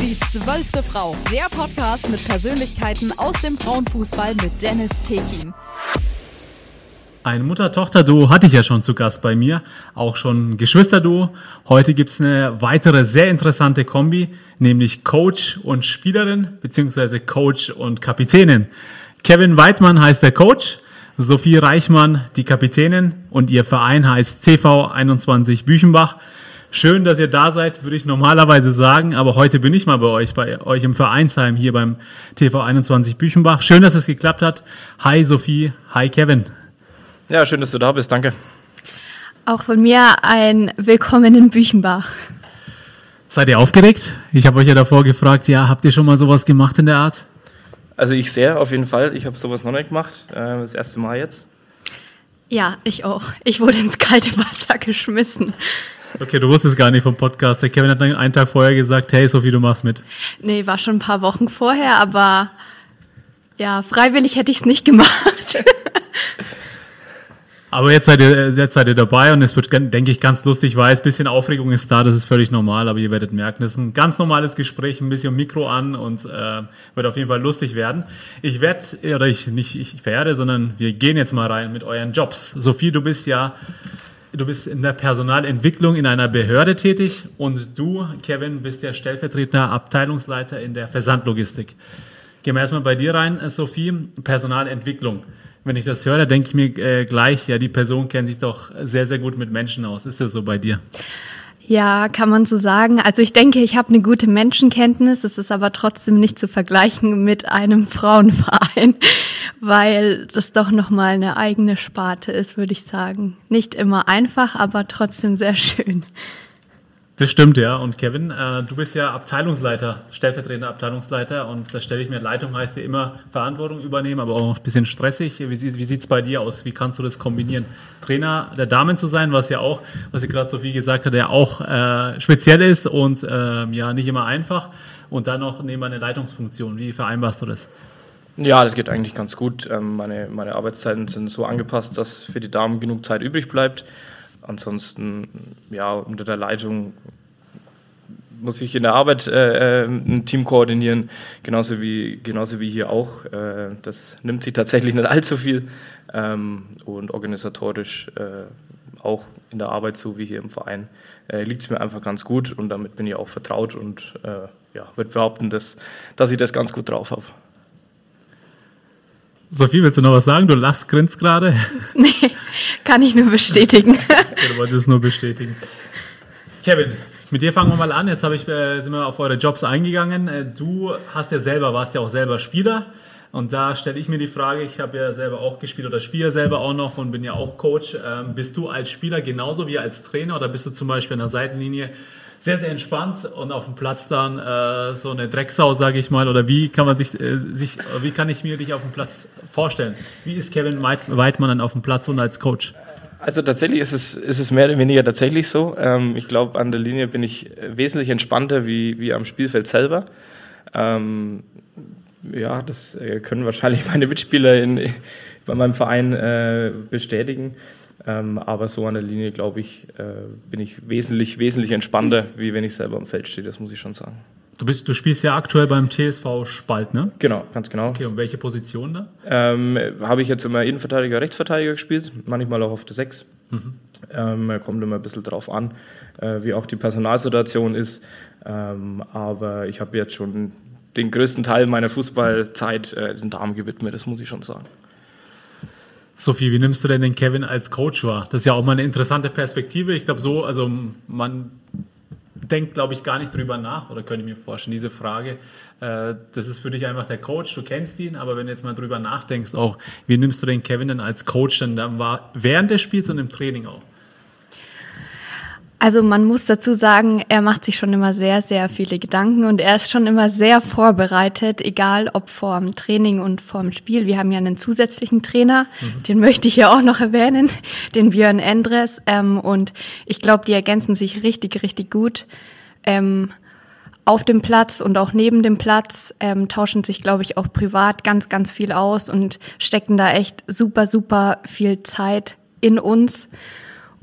Die zwölfte Frau, der Podcast mit Persönlichkeiten aus dem Frauenfußball mit Dennis Tekin. Ein Mutter-Tochter-Duo hatte ich ja schon zu Gast bei mir, auch schon ein Geschwister-Duo. Heute gibt es eine weitere sehr interessante Kombi, nämlich Coach und Spielerin, beziehungsweise Coach und Kapitänin. Kevin Weidmann heißt der Coach, Sophie Reichmann die Kapitänin und ihr Verein heißt CV21 Büchenbach. Schön, dass ihr da seid, würde ich normalerweise sagen, aber heute bin ich mal bei euch, bei euch im Vereinsheim hier beim TV21 Büchenbach. Schön, dass es geklappt hat. Hi Sophie, hi Kevin. Ja, schön, dass du da bist, danke. Auch von mir ein Willkommen in Büchenbach. Seid ihr aufgeregt? Ich habe euch ja davor gefragt, ja, habt ihr schon mal sowas gemacht in der Art? Also ich sehr, auf jeden Fall. Ich habe sowas noch nicht gemacht, äh, das erste Mal jetzt. Ja, ich auch. Ich wurde ins kalte Wasser geschmissen. Okay, du wusstest gar nicht vom Podcast. Der Kevin hat dann einen Tag vorher gesagt, hey Sophie, du machst mit. Nee, war schon ein paar Wochen vorher, aber ja, freiwillig hätte ich es nicht gemacht. Aber jetzt seid, ihr, jetzt seid ihr dabei und es wird, denke ich, ganz lustig. Ich weiß, ein bisschen Aufregung ist da, das ist völlig normal, aber ihr werdet merken, das ist ein ganz normales Gespräch, ein bisschen Mikro an und äh, wird auf jeden Fall lustig werden. Ich werde, oder ich nicht ich werde, sondern wir gehen jetzt mal rein mit euren Jobs. Sophie, du bist ja Du bist in der Personalentwicklung in einer Behörde tätig und du, Kevin, bist ja stellvertretender Abteilungsleiter in der Versandlogistik. Gehen wir erstmal bei dir rein, Sophie, Personalentwicklung. Wenn ich das höre, denke ich mir äh, gleich, ja, die Person kennt sich doch sehr, sehr gut mit Menschen aus. Ist das so bei dir? Ja, kann man so sagen. Also ich denke, ich habe eine gute Menschenkenntnis. Es ist aber trotzdem nicht zu vergleichen mit einem Frauenverein, weil das doch nochmal eine eigene Sparte ist, würde ich sagen. Nicht immer einfach, aber trotzdem sehr schön. Das stimmt, ja. Und Kevin, äh, du bist ja Abteilungsleiter, stellvertretender Abteilungsleiter und da stelle ich mir, Leitung heißt ja immer Verantwortung übernehmen, aber auch ein bisschen stressig. Wie, wie sieht es bei dir aus? Wie kannst du das kombinieren? Trainer der Damen zu sein, was ja auch, was ich gerade Sophie gesagt hat, ja auch äh, speziell ist und äh, ja nicht immer einfach und dann noch neben eine Leitungsfunktion. Wie vereinbarst du das? Ja, das geht eigentlich ganz gut. Ähm, meine, meine Arbeitszeiten sind so angepasst, dass für die Damen genug Zeit übrig bleibt. Ansonsten, ja, unter der Leitung muss ich in der Arbeit äh, äh, ein Team koordinieren, genauso wie, genauso wie hier auch. Äh, das nimmt sich tatsächlich nicht allzu viel ähm, und organisatorisch äh, auch in der Arbeit, so wie hier im Verein, äh, liegt es mir einfach ganz gut und damit bin ich auch vertraut und äh, ja, würde behaupten, dass, dass ich das ganz gut drauf habe. Sophie, willst du noch was sagen? Du lachst, grinst gerade. Nee, kann ich nur bestätigen. du wolltest es nur bestätigen. Kevin, mit dir fangen wir mal an. Jetzt ich, äh, sind wir auf eure Jobs eingegangen. Äh, du hast ja selber, warst ja auch selber Spieler. Und da stelle ich mir die Frage, ich habe ja selber auch gespielt oder spiele selber auch noch und bin ja auch Coach. Ähm, bist du als Spieler genauso wie als Trainer oder bist du zum Beispiel an der Seitenlinie sehr, sehr entspannt und auf dem Platz dann äh, so eine Drecksau, sage ich mal, oder wie kann man dich, äh, sich, wie kann ich mir dich auf dem Platz vorstellen? Wie ist Kevin Weidmann dann auf dem Platz und als Coach? Also tatsächlich ist es, ist es mehr oder weniger tatsächlich so. Ähm, ich glaube, an der Linie bin ich wesentlich entspannter wie, wie am Spielfeld selber. Ähm, ja, das äh, können wahrscheinlich meine Mitspieler in, bei meinem Verein äh, bestätigen. Ähm, aber so an der Linie, glaube ich, äh, bin ich wesentlich, wesentlich entspannter, wie wenn ich selber am Feld stehe, das muss ich schon sagen. Du, bist, du spielst ja aktuell beim TSV Spalt, ne? Genau, ganz genau. Okay, und welche Position da? Ähm, Habe ich jetzt immer Innenverteidiger, Rechtsverteidiger gespielt, manchmal auch auf der 6. Mhm. Ähm, kommt immer ein bisschen drauf an, äh, wie auch die Personalsituation ist. Ähm, aber ich habe jetzt schon den größten Teil meiner Fußballzeit äh, den Damen gewidmet, das muss ich schon sagen. Sophie, wie nimmst du denn den Kevin als Coach wahr? Das ist ja auch mal eine interessante Perspektive. Ich glaube, so, also man denkt, glaube ich, gar nicht drüber nach oder könnte ich mir vorstellen, diese Frage. Äh, das ist für dich einfach der Coach, du kennst ihn, aber wenn du jetzt mal drüber nachdenkst, auch, wie nimmst du den Kevin denn als Coach denn dann wahr, während des Spiels und im Training auch? Also man muss dazu sagen, er macht sich schon immer sehr, sehr viele Gedanken und er ist schon immer sehr vorbereitet, egal ob vorm Training und vorm Spiel. Wir haben ja einen zusätzlichen Trainer, mhm. den möchte ich ja auch noch erwähnen, den Björn Endres. Ähm, und ich glaube, die ergänzen sich richtig, richtig gut. Ähm, auf dem Platz und auch neben dem Platz ähm, tauschen sich, glaube ich, auch privat ganz, ganz viel aus und stecken da echt super, super viel Zeit in uns.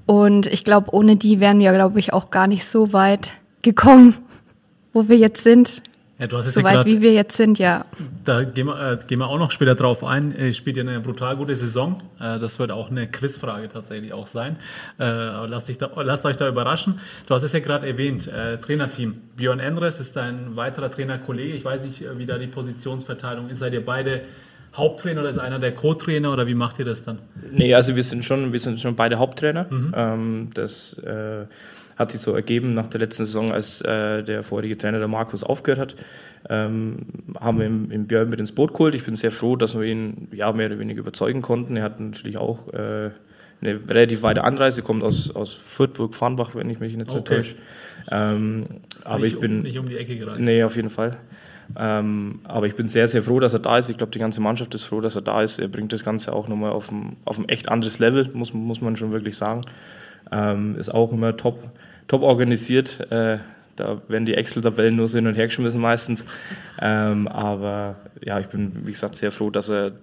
Und ich glaube, ohne die wären wir, glaube ich, auch gar nicht so weit gekommen. wo wir jetzt sind. Ja, du hast es so ja weit, grad, wie wir jetzt sind, ja. Da gehen wir, äh, gehen wir auch noch später drauf ein. Äh, spielt ja eine brutal gute Saison. Äh, das wird auch eine Quizfrage tatsächlich auch sein. Äh, aber lasst, dich da, lasst euch da überraschen. Du hast es ja gerade erwähnt, äh, Trainerteam. Björn Endres ist dein weiterer Trainerkollege. Ich weiß nicht, äh, wie da die Positionsverteilung ist. Seid ihr beide Haupttrainer oder ist einer der Co-Trainer oder wie macht ihr das dann? Nee, also wir sind schon, wir sind schon beide Haupttrainer. Ähm, das äh, hat sich so ergeben nach der letzten Saison, als äh, der vorherige Trainer, der Markus, aufgehört hat. Ähm, haben wir im, im Björn mit ins Boot geholt. Ich bin sehr froh, dass wir ihn ja, mehr oder weniger überzeugen konnten. Er hat natürlich auch äh, eine relativ weite Anreise, kommt aus, aus Fürthburg-Farnbach, wenn ich mich nicht so Okay. täusche. Ähm, aber nicht ich bin. Um, nicht um die Ecke gereicht. Nee, auf jeden Fall. Ähm, aber ich bin sehr, sehr froh, dass er da ist. Ich glaube, die ganze Mannschaft ist froh, dass er da ist. Er bringt das Ganze auch nochmal auf ein, auf ein echt anderes Level, muss, muss man schon wirklich sagen. Ähm, ist auch immer top, top organisiert. Äh, da werden die Excel-Tabellen nur so hin und her geschmissen meistens. Ähm, aber ja, ich bin, wie gesagt, sehr froh, dass er,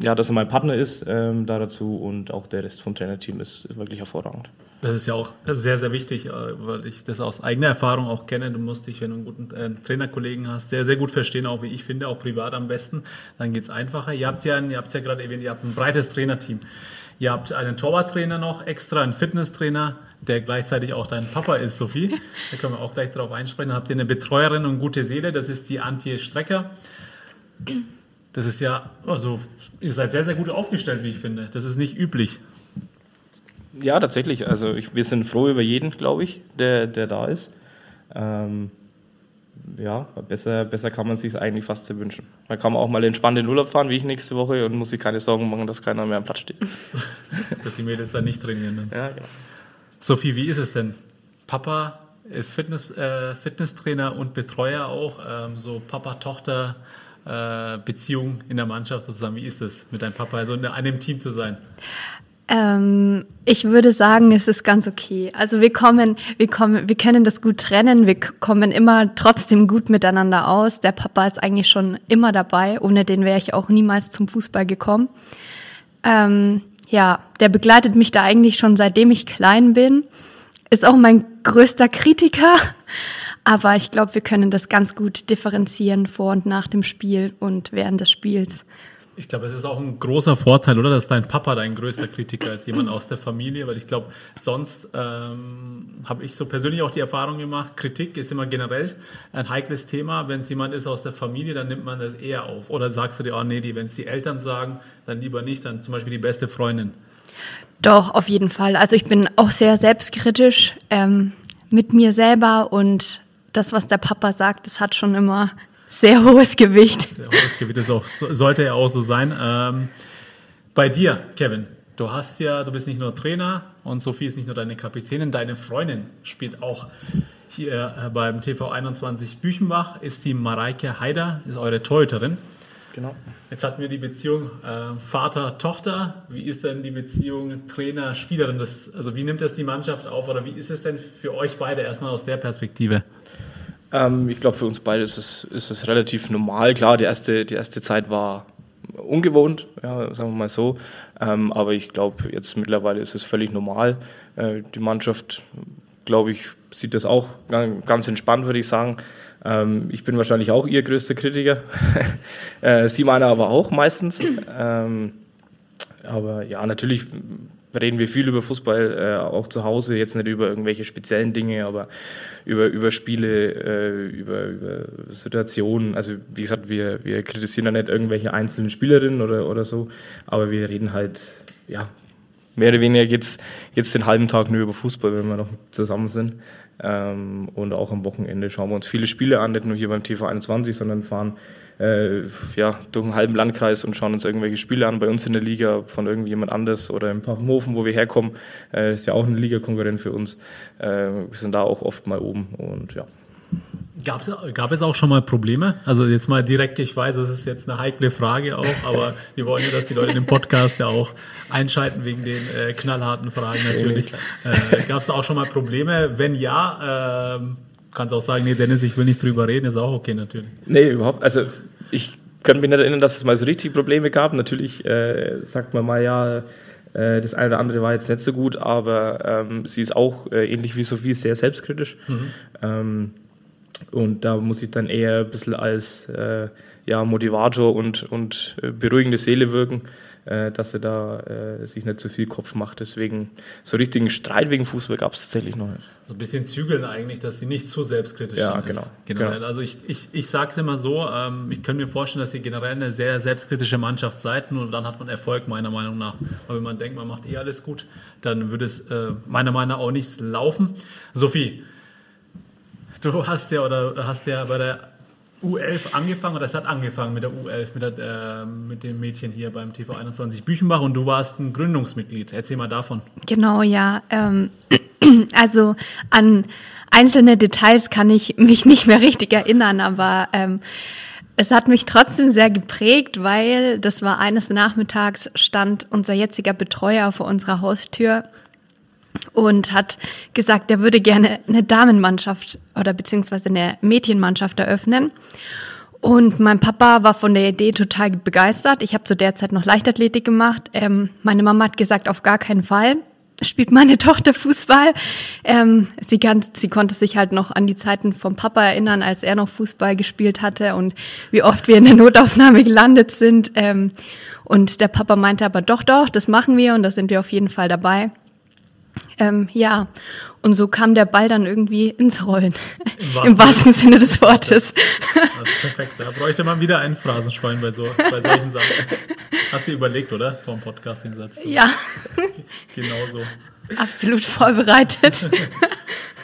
ja, dass er mein Partner ist ähm, da dazu und auch der Rest vom Trainerteam ist, ist wirklich hervorragend. Das ist ja auch sehr, sehr wichtig, äh, weil ich das aus eigener Erfahrung auch kenne. Du musst dich, wenn du einen guten äh, Trainerkollegen hast, sehr, sehr gut verstehen, auch wie ich finde, auch privat am besten. Dann geht es einfacher. Ihr habt ja, ihr habt ja gerade erwähnt, ihr habt ein breites Trainerteam. Ihr habt einen Torwarttrainer noch extra, einen Fitnesstrainer, der gleichzeitig auch dein Papa ist, Sophie. Da können wir auch gleich darauf einsprechen. Dann habt ihr eine Betreuerin und gute Seele, das ist die Antje Strecker. Das ist ja, also, ihr seid sehr, sehr gut aufgestellt, wie ich finde. Das ist nicht üblich. Ja, tatsächlich. Also ich, wir sind froh über jeden, glaube ich, der, der da ist. Ähm, ja, besser, besser kann man sich eigentlich fast so wünschen. Man kann auch mal entspannt in Urlaub fahren, wie ich nächste Woche, und muss sich keine Sorgen machen, dass keiner mehr am Platz steht. Dass die Mädels dann nicht trainieren. Ne? Ja, genau. Sophie, wie ist es denn? Papa ist Fitness, äh, Fitnesstrainer und Betreuer auch. Ähm, so Papa-Tochter-Beziehung in der Mannschaft sozusagen. Wie ist es, mit deinem Papa so in einem Team zu sein? Ähm, ich würde sagen, es ist ganz okay. Also wir kommen, wir kommen, wir können das gut trennen. Wir kommen immer trotzdem gut miteinander aus. Der Papa ist eigentlich schon immer dabei. Ohne den wäre ich auch niemals zum Fußball gekommen. Ähm, ja, der begleitet mich da eigentlich schon seitdem ich klein bin. Ist auch mein größter Kritiker. Aber ich glaube, wir können das ganz gut differenzieren vor und nach dem Spiel und während des Spiels. Ich glaube, es ist auch ein großer Vorteil, oder? Dass dein Papa dein größter Kritiker ist, jemand aus der Familie, weil ich glaube, sonst ähm, habe ich so persönlich auch die Erfahrung gemacht, Kritik ist immer generell ein heikles Thema. Wenn es jemand ist aus der Familie, dann nimmt man das eher auf. Oder sagst du dir, oh nee, wenn es die Eltern sagen, dann lieber nicht, dann zum Beispiel die beste Freundin. Doch, auf jeden Fall. Also ich bin auch sehr selbstkritisch ähm, mit mir selber und das, was der Papa sagt, das hat schon immer sehr hohes Gewicht. Der hohes Gewicht ist auch, so- sollte ja auch so sein. Ähm, bei dir, Kevin, du hast ja, du bist nicht nur Trainer und Sophie ist nicht nur deine Kapitänin, deine Freundin spielt auch hier äh, beim TV 21 Büchenbach, ist die Mareike Haider, ist eure Torhüterin. genau. Jetzt hatten wir die Beziehung äh, Vater-Tochter. Wie ist denn die Beziehung Trainer-Spielerin? Also wie nimmt das die Mannschaft auf oder wie ist es denn für euch beide erstmal aus der Perspektive? Ähm, ich glaube, für uns beide ist es, ist es relativ normal. Klar, die erste, die erste Zeit war ungewohnt, ja, sagen wir mal so. Ähm, aber ich glaube, jetzt mittlerweile ist es völlig normal. Äh, die Mannschaft, glaube ich, sieht das auch ga- ganz entspannt, würde ich sagen. Ähm, ich bin wahrscheinlich auch ihr größter Kritiker. äh, sie meiner aber auch meistens. Ähm, aber ja, natürlich reden wir viel über Fußball, äh, auch zu Hause, jetzt nicht über irgendwelche speziellen Dinge, aber über, über Spiele, äh, über, über Situationen. Also wie gesagt, wir, wir kritisieren da nicht irgendwelche einzelnen Spielerinnen oder, oder so, aber wir reden halt, ja, mehr oder weniger geht's geht's den halben Tag nur über Fußball, wenn wir noch zusammen sind. Ähm, und auch am Wochenende schauen wir uns viele Spiele an, nicht nur hier beim TV 21, sondern fahren äh, ja, durch einen halben Landkreis und schauen uns irgendwelche Spiele an, bei uns in der Liga von irgendjemand anders oder im Pfaffenhofen, wo wir herkommen. Äh, ist ja auch eine Ligakonkurrent für uns. Äh, wir sind da auch oft mal oben und ja. Gab's, gab es auch schon mal Probleme? Also jetzt mal direkt, ich weiß, das ist jetzt eine heikle Frage auch, aber wir wollen ja, dass die Leute den Podcast ja auch einschalten wegen den äh, knallharten Fragen natürlich. Äh, Gab es da auch schon mal Probleme? Wenn ja, ähm, kannst auch sagen, nee, Dennis, ich will nicht drüber reden, ist auch okay natürlich. Nee, überhaupt. Also ich kann mich nicht erinnern, dass es mal so richtig Probleme gab. Natürlich äh, sagt man mal, ja, äh, das eine oder andere war jetzt nicht so gut, aber ähm, sie ist auch äh, ähnlich wie Sophie sehr selbstkritisch. Ähm, Und da muss ich dann eher ein bisschen als äh, ja, Motivator und, und äh, beruhigende Seele wirken, äh, dass er da äh, sich nicht zu viel Kopf macht. Deswegen so richtigen Streit wegen Fußball gab es tatsächlich noch nicht. So ein bisschen zügeln eigentlich, dass sie nicht zu selbstkritisch ja, sind. Genau, generell. genau. Also ich, ich, ich sage es immer so, ähm, ich könnte mir vorstellen, dass ihr generell eine sehr selbstkritische Mannschaft seid, nur dann hat man Erfolg meiner Meinung nach. Weil wenn man denkt, man macht eh alles gut, dann würde es äh, meiner Meinung nach auch nichts laufen. Sophie, du hast ja oder hast ja bei der U11 angefangen, oder es hat angefangen mit der U11, mit, der, äh, mit dem Mädchen hier beim TV21 Büchenbach und du warst ein Gründungsmitglied. Erzähl mal davon. Genau, ja. Ähm, also an einzelne Details kann ich mich nicht mehr richtig erinnern, aber ähm, es hat mich trotzdem sehr geprägt, weil das war eines Nachmittags, stand unser jetziger Betreuer vor unserer Haustür und hat gesagt, er würde gerne eine Damenmannschaft oder beziehungsweise eine Mädchenmannschaft eröffnen. Und mein Papa war von der Idee total begeistert. Ich habe zu der Zeit noch Leichtathletik gemacht. Ähm, meine Mama hat gesagt, auf gar keinen Fall spielt meine Tochter Fußball. Ähm, sie, kann, sie konnte sich halt noch an die Zeiten vom Papa erinnern, als er noch Fußball gespielt hatte und wie oft wir in der Notaufnahme gelandet sind. Ähm, und der Papa meinte aber doch, doch, das machen wir und da sind wir auf jeden Fall dabei. Ähm, ja, und so kam der Ball dann irgendwie ins Rollen. Im wahrsten, Im wahrsten Sinne des Wortes. Perfekt. Da bräuchte man wieder ein Phrasenschwein bei, so, bei solchen Sachen. Hast du überlegt, oder? Vor dem Podcast den Satz. Ja. Genau so. Absolut vorbereitet.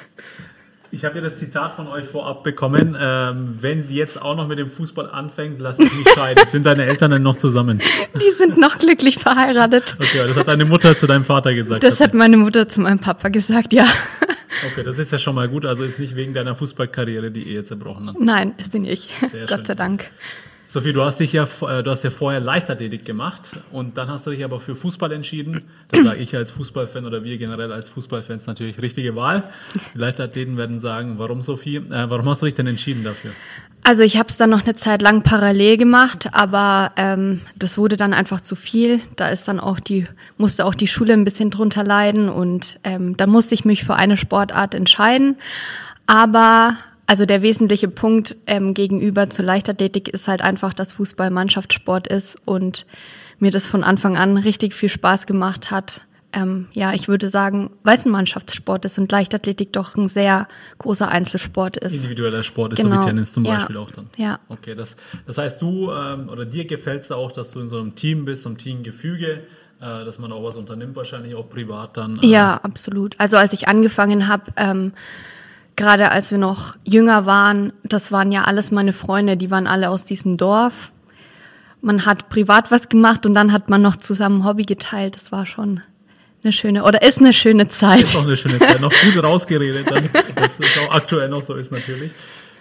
Ich habe ja das Zitat von euch vorab bekommen. Ähm, wenn sie jetzt auch noch mit dem Fußball anfängt, lass ich mich scheiden. Sind deine Eltern denn noch zusammen? Die sind noch glücklich verheiratet. Okay, das hat deine Mutter zu deinem Vater gesagt. Das hat meine Mutter zu meinem Papa gesagt, ja. Okay, das ist ja schon mal gut. Also ist nicht wegen deiner Fußballkarriere die Ehe zerbrochen. Hat. Nein, ist sie nicht. Sehr Gott schön. sei Dank. Sophie, du hast dich ja, äh, du hast ja vorher Leichtathletik gemacht und dann hast du dich aber für Fußball entschieden. Da sage ich als Fußballfan oder wir generell als Fußballfans natürlich richtige Wahl. Die Leichtathleten werden sagen, warum Sophie? Äh, warum hast du dich denn entschieden dafür? Also ich habe es dann noch eine Zeit lang parallel gemacht, aber ähm, das wurde dann einfach zu viel. Da ist dann auch die musste auch die Schule ein bisschen drunter leiden und ähm, da musste ich mich für eine Sportart entscheiden. Aber also der wesentliche Punkt ähm, gegenüber zur Leichtathletik ist halt einfach, dass Fußball Mannschaftssport ist und mir das von Anfang an richtig viel Spaß gemacht hat. Ähm, ja, ich würde sagen, weil es ein Mannschaftssport ist und Leichtathletik doch ein sehr großer Einzelsport ist. Individueller Sport ist genau. so wie genau. Tennis zum Beispiel ja. auch dann. Ja. Okay, das, das heißt, du ähm, oder dir gefällt es auch, dass du in so einem Team bist, so einem Teamgefüge, äh, dass man auch was unternimmt, wahrscheinlich auch privat dann. Äh ja, absolut. Also als ich angefangen habe, ähm, gerade als wir noch jünger waren, das waren ja alles meine Freunde, die waren alle aus diesem Dorf. Man hat privat was gemacht und dann hat man noch zusammen Hobby geteilt. Das war schon eine schöne, oder ist eine schöne Zeit. Ist auch eine schöne Zeit. noch gut rausgeredet, dann, dass es auch aktuell noch so ist natürlich.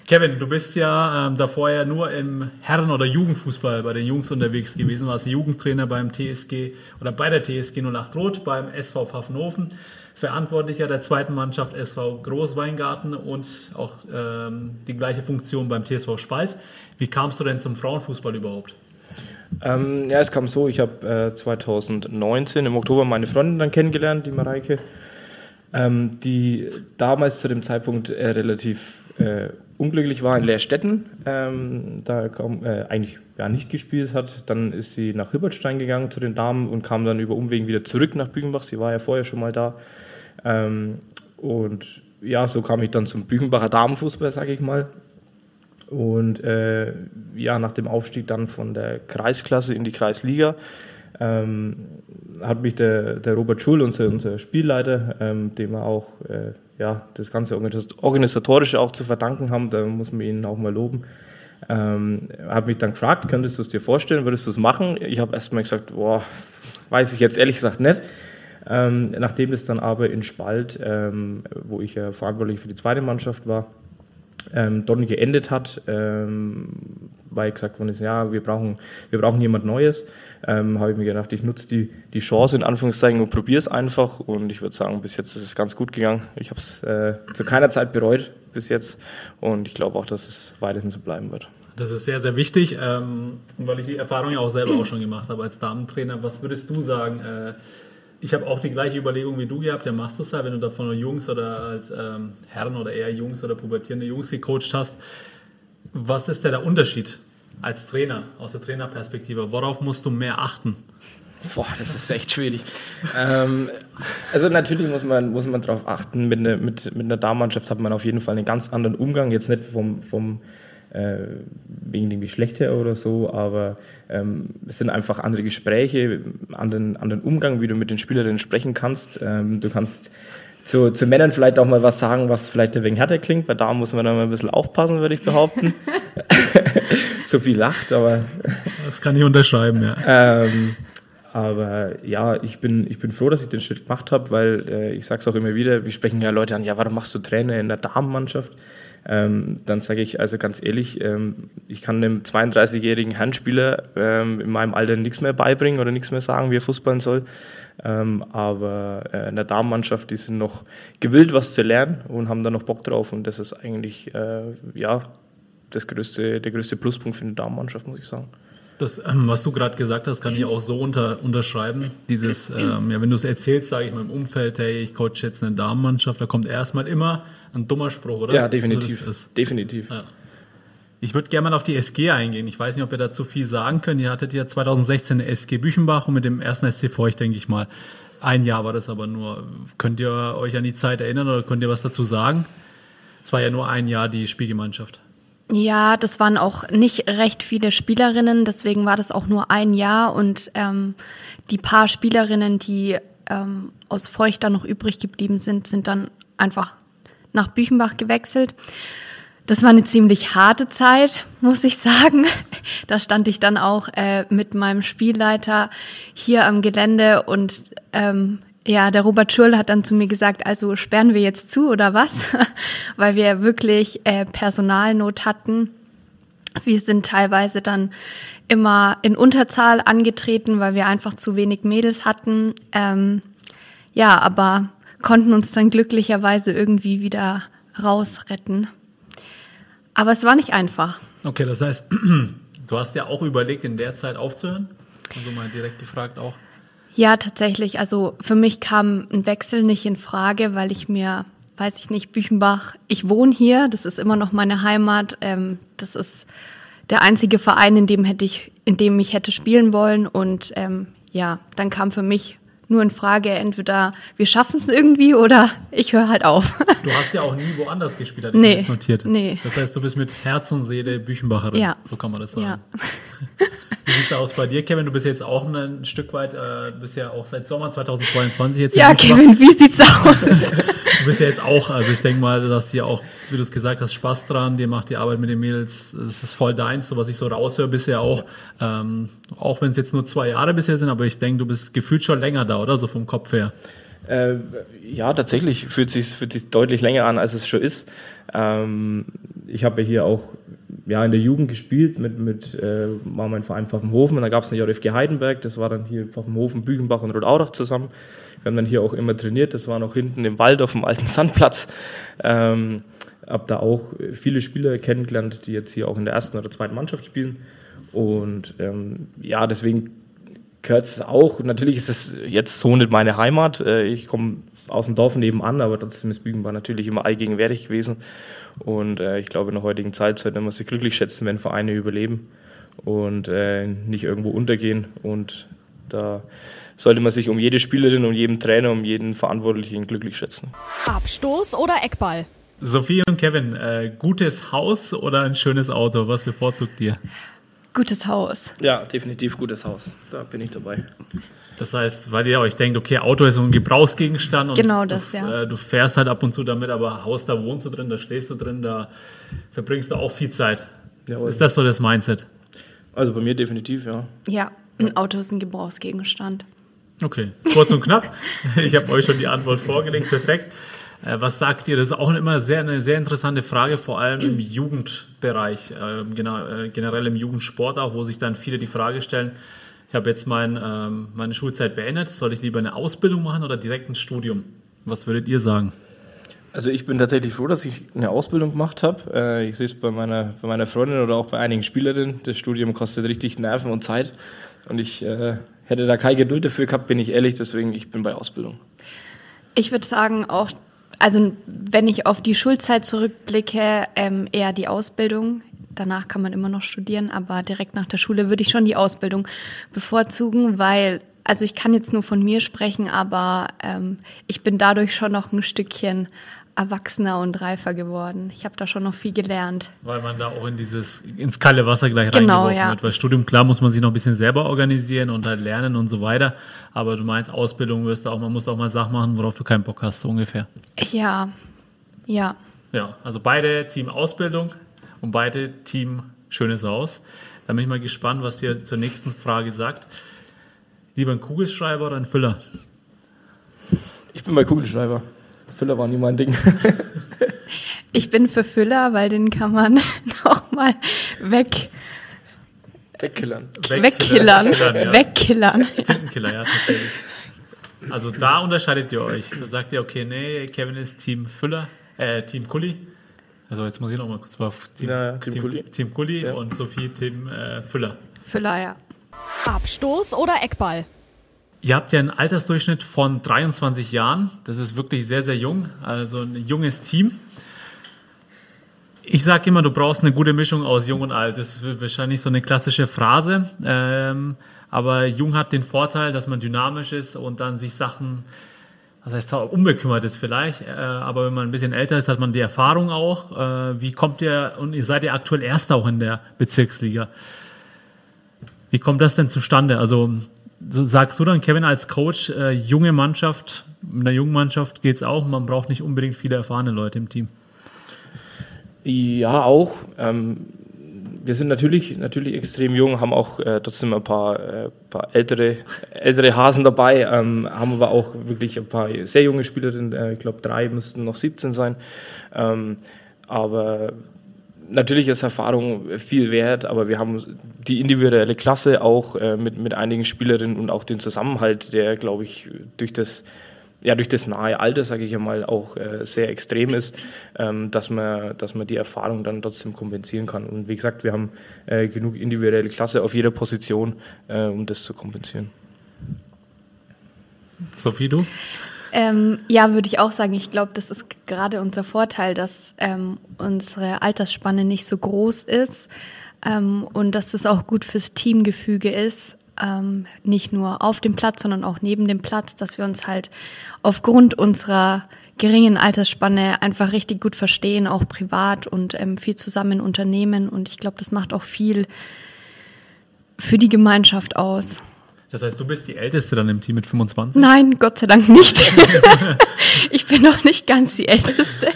Kevin, du bist ja ähm, davor ja nur im Herren- oder Jugendfußball bei den Jungs unterwegs gewesen, warst Jugendtrainer beim TSG oder bei der TSG 08 Rot, beim SV Pfaffenhofen. Verantwortlicher der zweiten Mannschaft SV Großweingarten und auch ähm, die gleiche Funktion beim TSV Spalt. Wie kamst du denn zum Frauenfußball überhaupt? Ähm, ja, es kam so, ich habe äh, 2019 im Oktober meine Freundin dann kennengelernt, die Mareike, ähm, die damals zu dem Zeitpunkt äh, relativ äh, unglücklich war in Leerstetten, ähm, da kaum, äh, eigentlich ja, nicht gespielt hat. Dann ist sie nach Hübertstein gegangen zu den Damen und kam dann über Umwegen wieder zurück nach Bügenbach. Sie war ja vorher schon mal da. Ähm, und ja, so kam ich dann zum Bügenbacher Damenfußball, sage ich mal. Und äh, ja, nach dem Aufstieg dann von der Kreisklasse in die Kreisliga ähm, hat mich der, der Robert Schul, unser, unser Spielleiter, ähm, dem wir auch äh, ja, das ganze Organisatorische auch zu verdanken haben, da muss man ihn auch mal loben, ähm, hat mich dann gefragt, könntest du es dir vorstellen, würdest du es machen? Ich habe erstmal gesagt, boah, weiß ich jetzt ehrlich gesagt nicht. Ähm, nachdem es dann aber in Spalt, ähm, wo ich ja verantwortlich für die zweite Mannschaft war, ähm, dort geendet hat, ähm, weil gesagt worden ist, ja, wir brauchen, wir brauchen jemand Neues, ähm, habe ich mir gedacht, ich nutze die, die Chance in Anführungszeichen und probiere es einfach und ich würde sagen, bis jetzt ist es ganz gut gegangen. Ich habe es äh, zu keiner Zeit bereut bis jetzt und ich glaube auch, dass es weiterhin so bleiben wird. Das ist sehr, sehr wichtig, ähm, weil ich die Erfahrung ja auch selber auch schon gemacht habe als Damentrainer. Was würdest du sagen? Äh, ich habe auch die gleiche Überlegung wie du gehabt, ja machst du es halt, wenn du da von Jungs oder halt, ähm, Herren oder eher Jungs oder pubertierende Jungs gecoacht hast. Was ist der, der Unterschied als Trainer, aus der Trainerperspektive? Worauf musst du mehr achten? Boah, das ist echt schwierig. ähm, also natürlich muss man, muss man darauf achten, mit, ne, mit, mit einer Damenmannschaft hat man auf jeden Fall einen ganz anderen Umgang, jetzt nicht vom, vom wegen dem Geschlecht her oder so, aber ähm, es sind einfach andere Gespräche, anderen, anderen Umgang, wie du mit den Spielerinnen sprechen kannst. Ähm, du kannst zu, zu Männern vielleicht auch mal was sagen, was vielleicht ein wenig härter klingt, weil da muss man dann mal ein bisschen aufpassen, würde ich behaupten. Sophie lacht, aber. Das kann ich unterschreiben, ja. Ähm, aber ja, ich bin, ich bin froh, dass ich den Schritt gemacht habe, weil äh, ich sage es auch immer wieder, wir sprechen ja Leute an, ja, warum machst du Trainer in der Damenmannschaft? Ähm, dann sage ich also ganz ehrlich, ähm, ich kann einem 32-jährigen Handspieler ähm, in meinem Alter nichts mehr beibringen oder nichts mehr sagen, wie er Fußballen soll. Ähm, aber äh, in der Damenmannschaft, die sind noch gewillt, was zu lernen und haben da noch Bock drauf. Und das ist eigentlich äh, ja, das größte, der größte Pluspunkt für eine Damenmannschaft, muss ich sagen. Das, ähm, was du gerade gesagt hast, kann ich auch so unter, unterschreiben. Dieses, ähm, ja, wenn du es erzählst, sage ich im Umfeld, hey, ich coach jetzt eine Damenmannschaft, da kommt erstmal immer ein dummer Spruch, oder? Ja, definitiv. So, definitiv. Ja. Ich würde gerne mal auf die SG eingehen. Ich weiß nicht, ob ihr dazu viel sagen könnt. Ihr hattet ja 2016 eine SG Büchenbach und mit dem ersten SC Feucht, denke ich mal. Ein Jahr war das aber nur. Könnt ihr euch an die Zeit erinnern oder könnt ihr was dazu sagen? Es war ja nur ein Jahr die Spielgemeinschaft. Ja, das waren auch nicht recht viele Spielerinnen, deswegen war das auch nur ein Jahr und ähm, die paar Spielerinnen, die ähm, aus Feuchter noch übrig geblieben sind, sind dann einfach nach Büchenbach gewechselt. Das war eine ziemlich harte Zeit, muss ich sagen. Da stand ich dann auch äh, mit meinem Spielleiter hier am Gelände und ähm, ja, der Robert Schurl hat dann zu mir gesagt, also sperren wir jetzt zu oder was? Weil wir wirklich äh, Personalnot hatten. Wir sind teilweise dann immer in Unterzahl angetreten, weil wir einfach zu wenig Mädels hatten. Ähm, ja, aber konnten uns dann glücklicherweise irgendwie wieder rausretten. Aber es war nicht einfach. Okay, das heißt, du hast ja auch überlegt, in der Zeit aufzuhören? Also mal direkt gefragt auch. Ja, tatsächlich. Also für mich kam ein Wechsel nicht in Frage, weil ich mir, weiß ich nicht, Büchenbach, ich wohne hier, das ist immer noch meine Heimat. Ähm, das ist der einzige Verein, in dem hätte ich, in dem ich hätte spielen wollen. Und ähm, ja, dann kam für mich nur in Frage, entweder wir schaffen es irgendwie oder ich höre halt auf. Du hast ja auch nie woanders gespielt, hat nee, ich notiert. Nee. Das heißt, du bist mit Herz und Seele Büchenbacherin, ja. so kann man das sagen. Ja. Wie sieht es aus bei dir, Kevin? Du bist jetzt auch ein Stück weit, äh, bist ja auch seit Sommer 2022 jetzt. Ja, Kevin, wie sieht's aus? du bist ja jetzt auch, also ich denke mal, dass dir auch, wie du es gesagt hast, Spaß dran, dir macht die Arbeit mit den Mädels, es ist voll deins, so was ich so raushöre bisher auch. Ähm, auch wenn es jetzt nur zwei Jahre bisher sind, aber ich denke, du bist gefühlt schon länger da, oder? So vom Kopf her. Äh, ja, tatsächlich fühlt sich fühlt sich deutlich länger an, als es schon ist. Ähm, ich habe ja hier auch ja, in der Jugend gespielt, mit, mit äh, war mein Verein Pfaffenhofen und da gab es eine JFG Heidenberg, das war dann hier Pfaffenhofen, Büchenbach und Rotaurach zusammen. Wir haben dann hier auch immer trainiert, das war noch hinten im Wald auf dem alten Sandplatz. Ähm, habe da auch viele Spieler kennengelernt, die jetzt hier auch in der ersten oder zweiten Mannschaft spielen. Und ähm, ja, deswegen gehört es auch. Natürlich ist es jetzt so nicht meine Heimat. Äh, ich komme aus dem Dorf nebenan, aber trotzdem ist Bügen natürlich immer allgegenwärtig gewesen. Und äh, ich glaube, in der heutigen Zeit sollte man sich glücklich schätzen, wenn Vereine überleben und äh, nicht irgendwo untergehen. Und da sollte man sich um jede Spielerin, um jeden Trainer, um jeden Verantwortlichen glücklich schätzen. Abstoß oder Eckball? Sophie und Kevin, äh, gutes Haus oder ein schönes Auto? Was bevorzugt ihr? Gutes Haus. Ja, definitiv gutes Haus. Da bin ich dabei. Das heißt, weil ihr euch denkt, okay, Auto ist so ein Gebrauchsgegenstand und genau das, du, ja. äh, du fährst halt ab und zu damit, aber Haus, da wohnst du drin, da stehst du drin, da verbringst du auch viel Zeit. Jawohl. Ist das so das Mindset? Also bei mir definitiv, ja. Ja, ein Auto ist ein Gebrauchsgegenstand. Okay, kurz und knapp. Ich habe euch schon die Antwort vorgelegt, perfekt. Äh, was sagt ihr? Das ist auch immer sehr, eine sehr interessante Frage, vor allem im Jugendbereich, äh, generell im Jugendsport auch, wo sich dann viele die Frage stellen, ich habe jetzt mein, ähm, meine Schulzeit beendet, soll ich lieber eine Ausbildung machen oder direkt ein Studium? Was würdet ihr sagen? Also ich bin tatsächlich froh, dass ich eine Ausbildung gemacht habe. Äh, ich sehe es bei meiner, bei meiner Freundin oder auch bei einigen Spielerinnen. Das Studium kostet richtig Nerven und Zeit. Und ich hätte da keine Geduld dafür gehabt, bin ich ehrlich, deswegen ich bin bei Ausbildung. Ich würde sagen, auch, also wenn ich auf die Schulzeit zurückblicke, ähm, eher die Ausbildung. Danach kann man immer noch studieren, aber direkt nach der Schule würde ich schon die Ausbildung bevorzugen, weil, also ich kann jetzt nur von mir sprechen, aber ähm, ich bin dadurch schon noch ein Stückchen erwachsener und reifer geworden. Ich habe da schon noch viel gelernt. Weil man da auch in dieses, ins kalte Wasser gleich Genau, reingeworfen ja. wird. Weil Studium, klar, muss man sich noch ein bisschen selber organisieren und halt lernen und so weiter. Aber du meinst, Ausbildung wirst du auch, man muss auch mal Sachen machen, worauf du keinen Bock hast, so ungefähr. Ja, ja. Ja, also beide Team Ausbildung und beide Team Schönes Haus. Da bin ich mal gespannt, was ihr zur nächsten Frage sagt. Lieber ein Kugelschreiber oder ein Füller? Ich bin bei Kugelschreiber. Füller war nie mein Ding. Ich bin für Füller, weil den kann man nochmal weg, Wegkillern. wegkillern. Wegkillern, ja. Wegkillern. Tintenkiller, ja, tatsächlich. Also da unterscheidet ihr euch. Da sagt ihr, okay, nee, Kevin ist Team Füller, äh, Team Kulli. Also jetzt muss ich noch mal kurz mal auf Team, Ja, ja, Team Team, Kulli. Team Kulli Ja. und Sophie Team äh, Füller. Füller, ja. Abstoß oder Eckball? Ihr habt ja einen Altersdurchschnitt von 23 Jahren. Das ist wirklich sehr, sehr jung. Also ein junges Team. Ich sage immer, du brauchst eine gute Mischung aus Jung und Alt. Das ist wahrscheinlich so eine klassische Phrase. Ähm, aber Jung hat den Vorteil, dass man dynamisch ist und dann sich Sachen, was heißt unbekümmert ist vielleicht. Äh, aber wenn man ein bisschen älter ist, hat man die Erfahrung auch. Äh, wie kommt ihr, und ihr seid ja aktuell Erster auch in der Bezirksliga. Wie kommt das denn zustande? Also so sagst du dann, Kevin, als Coach, äh, junge Mannschaft, in der jungen Mannschaft geht es auch, man braucht nicht unbedingt viele erfahrene Leute im Team. Ja, auch. Ähm, wir sind natürlich, natürlich extrem jung, haben auch äh, trotzdem ein paar, äh, paar ältere, ältere Hasen dabei, ähm, haben aber auch wirklich ein paar sehr junge Spielerinnen, äh, ich glaube drei müssten noch 17 sein. Ähm, aber natürlich ist Erfahrung viel wert, aber wir haben die individuelle Klasse auch äh, mit, mit einigen Spielerinnen und auch den Zusammenhalt, der, glaube ich, durch das, ja, durch das nahe Alter, sage ich einmal, auch äh, sehr extrem ist, ähm, dass, man, dass man die Erfahrung dann trotzdem kompensieren kann. Und wie gesagt, wir haben äh, genug individuelle Klasse auf jeder Position, äh, um das zu kompensieren. Sophie, du? Ähm, ja, würde ich auch sagen. Ich glaube, das ist gerade unser Vorteil, dass ähm, unsere Altersspanne nicht so groß ist ähm, und dass das auch gut fürs Teamgefüge ist. Ähm, nicht nur auf dem Platz, sondern auch neben dem Platz, dass wir uns halt aufgrund unserer geringen Altersspanne einfach richtig gut verstehen, auch privat und ähm, viel zusammen unternehmen. Und ich glaube, das macht auch viel für die Gemeinschaft aus. Das heißt, du bist die Älteste dann im Team mit 25? Nein, Gott sei Dank nicht. ich bin noch nicht ganz die Älteste.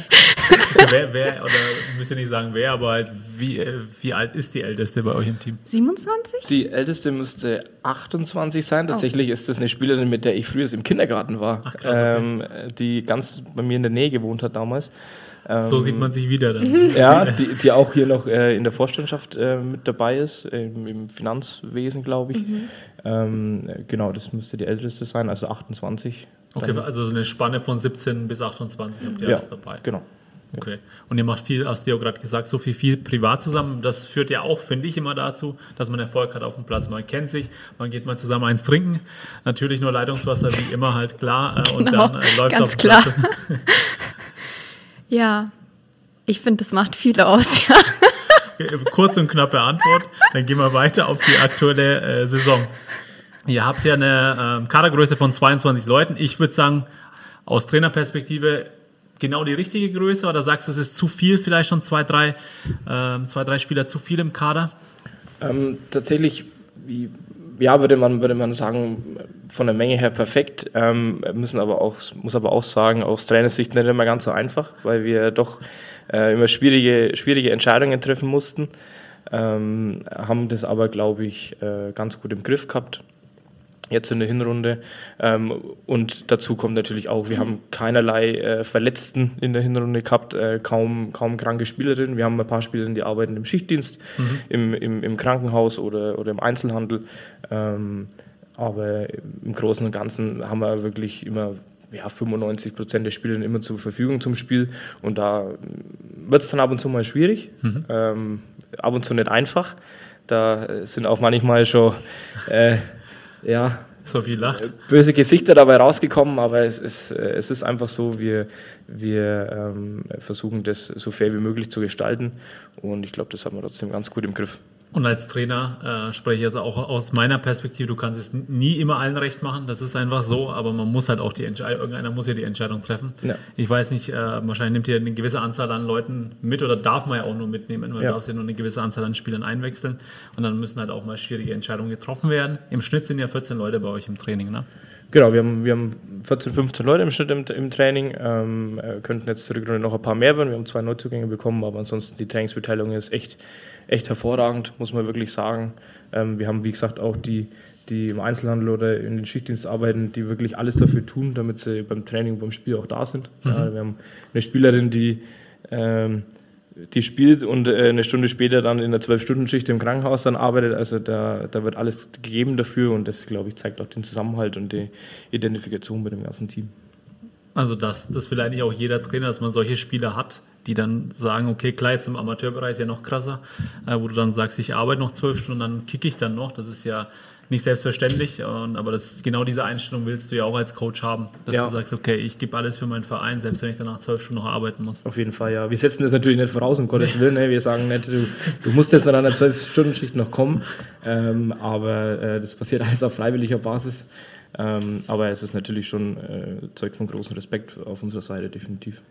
wer, wer, oder müsst ihr nicht sagen wer, aber halt, wie, wie alt ist die Älteste bei euch im Team? 27? Die älteste müsste 28 sein. Tatsächlich ist das eine Spielerin, mit der ich früher im Kindergarten war, Ach, krass, okay. ähm, die ganz bei mir in der Nähe gewohnt hat damals. So sieht man sich wieder dann. Ja, die, die auch hier noch äh, in der Vorstandschaft äh, mit dabei ist, im, im Finanzwesen, glaube ich. Ähm, genau, das müsste die älteste sein, also 28. Okay, Dann- also so eine Spanne von 17 bis 28 habt ihr ja, alles dabei. genau. Okay. Und ihr macht viel, hast du ja gerade gesagt, so viel, viel privat zusammen. Das führt ja auch, finde ich, immer dazu, dass man Erfolg hat auf dem Platz. Man kennt sich, man geht mal zusammen eins trinken. Natürlich nur Leitungswasser, wie immer halt klar. Äh, und Genau, dann äh, läuft ganz auf dem klar. Platz. Ja, ich finde, das macht viel aus. Ja. Kurz und knappe Antwort. Dann gehen wir weiter auf die aktuelle äh, Saison. Ihr habt ja eine ähm, Kadergröße von 22 Leuten. Ich würde sagen, aus Trainerperspektive genau die richtige Größe oder sagst du, es ist zu viel, vielleicht schon zwei, drei, ähm, zwei, drei Spieler zu viel im Kader? Ähm, tatsächlich, wie, ja, würde man, würde man sagen, von der Menge her perfekt. Ähm, müssen aber auch, muss aber auch sagen, aus Trainersicht nicht immer ganz so einfach, weil wir doch äh, immer schwierige, schwierige Entscheidungen treffen mussten. Ähm, haben das aber, glaube ich, äh, ganz gut im Griff gehabt. Jetzt in der Hinrunde. Ähm, und dazu kommt natürlich auch, wir haben keinerlei äh, Verletzten in der Hinrunde gehabt, äh, kaum, kaum kranke Spielerinnen. Wir haben ein paar Spielerinnen, die arbeiten im Schichtdienst, im, im, im Krankenhaus oder, oder im Einzelhandel. Ähm, aber im Großen und Ganzen haben wir wirklich immer ja, 95 Prozent der Spielerinnen immer zur Verfügung zum Spiel. Und da wird es dann ab und zu mal schwierig, ähm, ab und zu nicht einfach. Da sind auch manchmal schon äh, ja, Sophie lacht. böse Gesichter dabei rausgekommen, aber es ist, äh, es ist einfach so, wir, wir ähm, versuchen das so fair wie möglich zu gestalten und ich glaube, das haben wir trotzdem ganz gut im Griff. Und als Trainer äh, spreche ich also auch aus meiner Perspektive, du kannst es nie immer allen recht machen, das ist einfach so, aber man muss halt auch die Entscheidung, irgendeiner muss ja die Entscheidung treffen. Ja. Ich weiß nicht, äh, wahrscheinlich nimmt ihr eine gewisse Anzahl an Leuten mit oder darf man ja auch nur mitnehmen, man Ja. darf ja nur eine gewisse Anzahl an Spielern einwechseln und dann müssen halt auch mal schwierige Entscheidungen getroffen werden. Im Schnitt sind ja 14 Leute bei euch im Training, ne? Genau, wir haben, wir haben 14, 15 Leute im Schnitt im, im Training, ähm, äh, könnten jetzt zur Rückrunde noch ein paar mehr werden. Wir haben zwei Neuzugänge bekommen, aber ansonsten die Trainingsbeteiligung ist echt, echt hervorragend, muss man wirklich sagen. Ähm, wir haben, wie gesagt, auch die, die im Einzelhandel oder in den Schichtdienst arbeiten, die wirklich alles dafür tun, damit sie beim Training und beim Spiel auch da sind. Ja, wir haben eine Spielerin, die, ähm, die spielt und äh, eine Stunde später dann in der 12-Stunden-Schicht im Krankenhaus dann arbeitet. Also da, da wird alles gegeben dafür und das, glaube ich, zeigt auch den Zusammenhalt und die Identifikation mit dem ganzen Team. Also das, das will eigentlich auch jeder Trainer, dass man solche Spieler hat, die dann sagen, okay, klar, jetzt im Amateurbereich ist ja noch krasser, äh, wo du dann sagst, ich arbeite noch zwölf Stunden, dann kicke ich dann noch. Das ist ja nicht selbstverständlich, und, aber das ist genau diese Einstellung willst du ja auch als Coach haben, dass Ja. du sagst, okay, ich gebe alles für meinen Verein, selbst wenn ich danach zwölf Stunden noch arbeiten muss. Auf jeden Fall, ja. Wir setzen das natürlich nicht voraus, um Gottes Willen. Ne? Wir sagen nicht, du, du musst jetzt an einer 12-Stunden-Schicht noch kommen. Ähm, aber äh, das passiert alles auf freiwilliger Basis. Ähm, aber es ist natürlich schon äh, zeugt von großem Respekt auf unserer Seite, definitiv.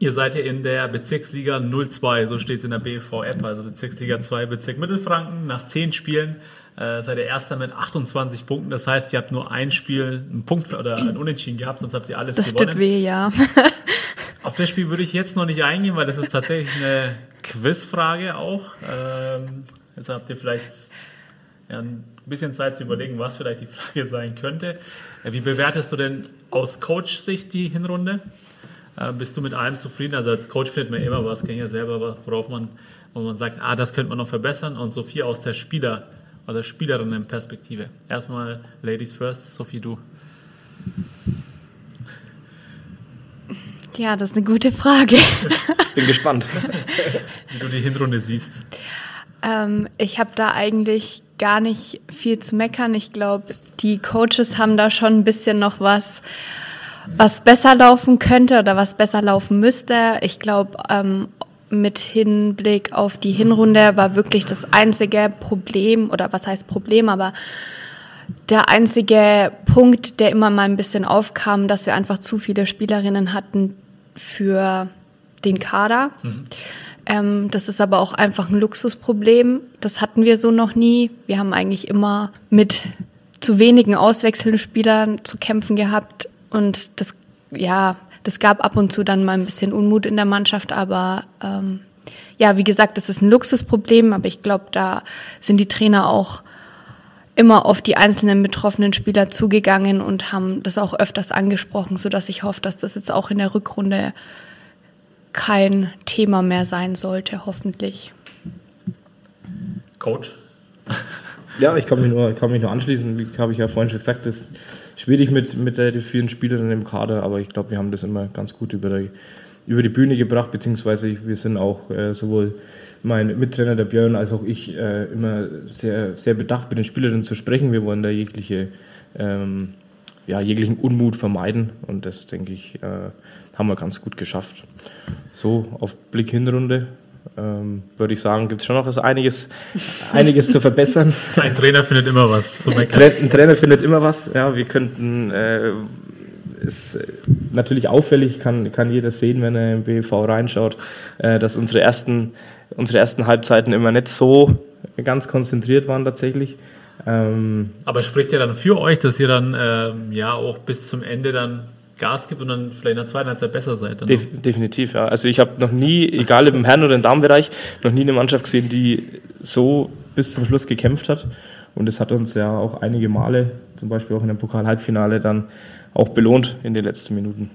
Ihr seid ja in der Bezirksliga 02, so steht es in der BV-App, also Bezirksliga 2, Bezirk Mittelfranken. Nach zehn Spielen äh, seid ihr Erster mit 28 Punkten. Das heißt, ihr habt nur ein Spiel, einen Punkt oder ein Unentschieden gehabt, sonst habt ihr alles Das gewonnen. tut weh, ja. Auf das Spiel würde ich jetzt noch nicht eingehen, weil das ist tatsächlich eine Quizfrage auch. Ähm, jetzt habt ihr vielleicht ja, ein bisschen Zeit zu überlegen, was vielleicht die Frage sein könnte. Äh, Wie bewertest du denn aus Coach-Sicht die Hinrunde? Äh, bist du mit allem zufrieden? Also als Coach findet man immer was, kenne ich ja selber, worauf man, wo man sagt, ah, das könnte man noch verbessern. Und Sophie aus der Spieler- oder Spielerinnenperspektive. Erstmal Ladies first, Sophie, du. Ja, das ist eine gute Frage. Bin gespannt. Wie du die Hinrunde siehst. Ähm, ich habe da eigentlich gar nicht viel zu meckern. Ich glaube, die Coaches haben da schon ein bisschen noch was, was besser laufen könnte oder was besser laufen müsste. Ich glaube, ähm, mit Hinblick auf die Hinrunde war wirklich das einzige Problem, oder was heißt Problem, aber der einzige Punkt, der immer mal ein bisschen aufkam, dass wir einfach zu viele Spielerinnen hatten für den Kader. Ähm, das ist aber auch einfach ein Luxusproblem. Das hatten wir so noch nie. Wir haben eigentlich immer mit zu wenigen auswechselnden Spielern zu kämpfen gehabt. Und das, ja, das gab ab und zu dann mal ein bisschen Unmut in der Mannschaft. Aber ähm, ja, wie gesagt, das ist ein Luxusproblem. Aber ich glaube, da sind die Trainer auch immer auf die einzelnen betroffenen Spieler zugegangen und haben das auch öfters angesprochen, sodass ich hoffe, dass das jetzt auch in der Rückrunde kein Thema mehr sein sollte, hoffentlich. Coach? Ja, ich kann mich nur, kann mich nur anschließen. Wie habe ich ja vorhin schon gesagt, das ist schwierig mit, mit der, den vielen Spielern im Kader, aber ich glaube, wir haben das immer ganz gut über die, über die Bühne gebracht, beziehungsweise wir sind auch äh, sowohl mein Mittrainer, der Björn, als auch ich äh, immer sehr, sehr bedacht mit den Spielerinnen zu sprechen. Wir wollen da jegliche, ähm, ja, jeglichen Unmut vermeiden und das, denke ich, äh, haben wir ganz gut geschafft. So, auf Blick Hinrunde ähm, würde ich sagen, gibt es schon noch einiges, einiges zu verbessern. Ein Trainer findet immer was zu meckern. Ein Trainer findet immer was. Ja, wir könnten, äh, ist äh, natürlich auffällig, kann, kann jeder sehen, wenn er im BV reinschaut, äh, dass unsere ersten, unsere ersten Halbzeiten immer nicht so ganz konzentriert waren tatsächlich. Ähm, Aber spricht ja dann für euch, dass ihr dann ähm, ja auch bis zum Ende dann Gas gibt und dann vielleicht in der zweiten Halbzeit besser seid? Def definitiv, ja. Also ich habe noch nie, egal im Herren- oder im Damenbereich, noch nie eine Mannschaft gesehen, die so bis zum Schluss gekämpft hat. Und das hat uns ja auch einige Male, zum Beispiel auch in dem Pokal-Halbfinale, dann auch belohnt in den letzten Minuten.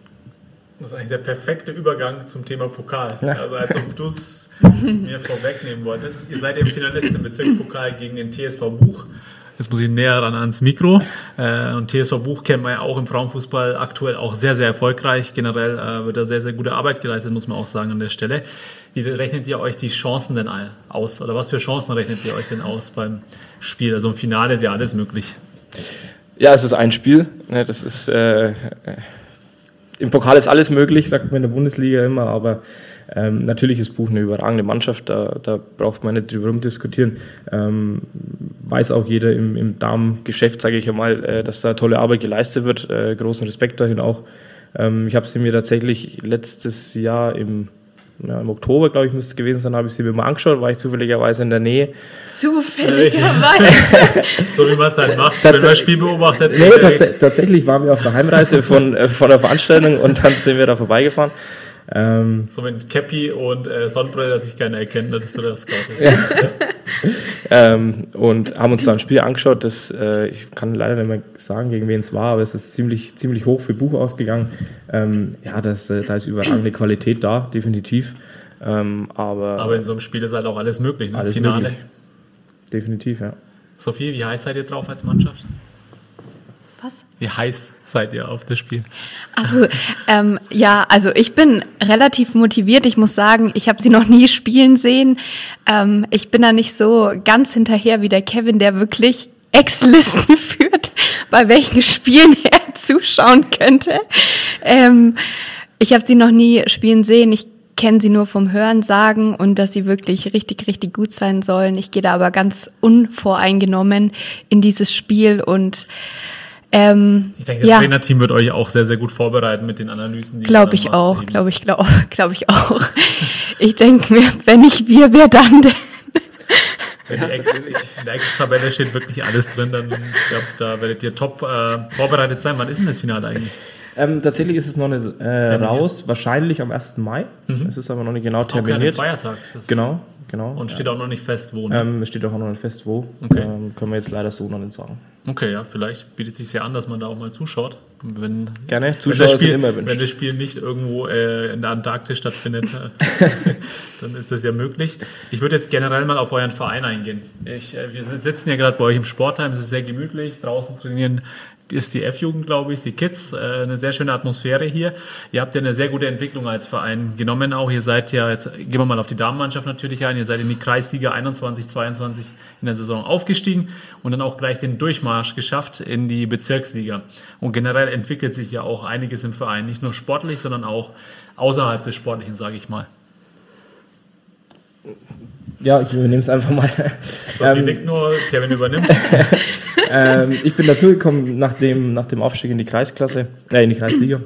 Das ist eigentlich der perfekte Übergang zum Thema Pokal. Ja. Also als ob du es mir vorwegnehmen wolltest. Ihr seid eben Finalist im Bezirkspokal gegen den TSV Buch. Jetzt muss ich näher ran ans Mikro. Äh, Und TSV Buch kennt man ja auch im Frauenfußball aktuell auch sehr, sehr erfolgreich. Generell äh, wird da sehr, sehr gute Arbeit geleistet, muss man auch sagen an der Stelle. Wie rechnet ihr euch die Chancen denn aus? Oder was für Chancen rechnet ihr euch denn aus beim Spiel? Also im Finale ist ja alles möglich. Ja, es ist ein Spiel. Ne, das ist äh, äh, im Pokal ist alles möglich, sagt man in der Bundesliga immer, aber ähm, natürlich ist Buch eine überragende Mannschaft, da, da braucht man nicht drüber rumdiskutieren. Ähm, weiß auch jeder im, im Damengeschäft, sage ich einmal, äh, dass da tolle Arbeit geleistet wird. Äh, großen Respekt dahin auch. Ähm, ich habe sie mir tatsächlich letztes Jahr im ja, im Oktober, glaube ich, müsste es gewesen sein, habe ich sie mir mal angeschaut, war ich zufälligerweise in der Nähe. Zufälligerweise. so wie man es halt macht, wenn man das Spiel beobachtet. Nee, tats tatsächlich waren wir auf der Heimreise von, äh, von der Veranstaltung und dann sind wir da vorbeigefahren. Ähm, so mit Cappy und äh, Sonnenbrille, dass ich keiner erkennt, dass du der Scout bist. Ähm, und haben uns da ein Spiel angeschaut, das äh, ich kann leider nicht mehr sagen, gegen wen es war, aber es ist ziemlich, ziemlich hoch für Buch ausgegangen. Ähm, ja, das, äh, da ist überragende Qualität da, definitiv. Ähm, aber, aber in so einem Spiel ist halt auch alles möglich, ne? Alles Finale. Möglich. Definitiv, ja. Sophie, wie heiß seid ihr drauf als Mannschaft? Wie heiß seid ihr auf das Spiel? Also ähm, ja, also ich bin relativ motiviert. Ich muss sagen, ich habe sie noch nie spielen sehen. Ähm, ich bin da nicht so ganz hinterher wie der Kevin, der wirklich Ex-Listen führt, bei welchen Spielen er zuschauen könnte. Ähm, ich habe sie noch nie spielen sehen. Ich kenne sie nur vom Hören sagen und dass sie wirklich richtig, richtig gut sein sollen. Ich gehe da aber ganz unvoreingenommen in dieses Spiel und ähm, ich denke, das ja. Trainerteam wird euch auch sehr, sehr gut vorbereiten mit den Analysen. Glaube ich auch, glaube ich, glaube glaub ich auch. ich denke mir, wenn nicht wir, wer dann denn? in der Ex-Tabelle steht wirklich alles drin, dann glaub, da werdet ihr top äh, vorbereitet sein. Wann ist denn das Finale eigentlich? Ähm, tatsächlich ist es noch nicht äh, raus, wahrscheinlich am 1. Mai. Mhm. Es ist aber noch nicht genau terminiert. Auch Feiertag. Genau, genau. Und steht auch noch nicht fest, wo. Ne? Ähm, steht auch noch nicht fest, wo. Okay. Ähm, können wir jetzt leider so noch nicht sagen. Okay, ja, vielleicht bietet es sich ja an, dass man da auch mal zuschaut. Wenn, Gerne, Zuschauer wenn das Spiel, immer Wenn das Spiel nicht irgendwo äh, in der Antarktis stattfindet, äh, dann ist das ja möglich. Ich würde jetzt generell mal auf euren Verein eingehen. Ich, äh, wir sitzen ja gerade bei euch im Sportheim, es ist sehr gemütlich, draußen trainieren ist die F-Jugend, glaube ich, die Kids. Äh, eine sehr schöne Atmosphäre hier. Ihr habt ja eine sehr gute Entwicklung als Verein genommen auch. Ihr seid ja, jetzt gehen wir mal auf die Damenmannschaft natürlich ein, ihr seid in die Kreisliga 21, 22 in der Saison aufgestiegen und dann auch gleich den Durchmarsch geschafft in die Bezirksliga. Und generell entwickelt sich ja auch einiges im Verein, nicht nur sportlich, sondern auch außerhalb des Sportlichen, sage ich mal. Ja, ich übernehme es einfach mal. Sophie ähm, nickt nur, Kevin übernimmt. ähm, ich bin dazugekommen nach dem, nach dem Aufstieg in die Kreisklasse, äh, in die Kreisliga.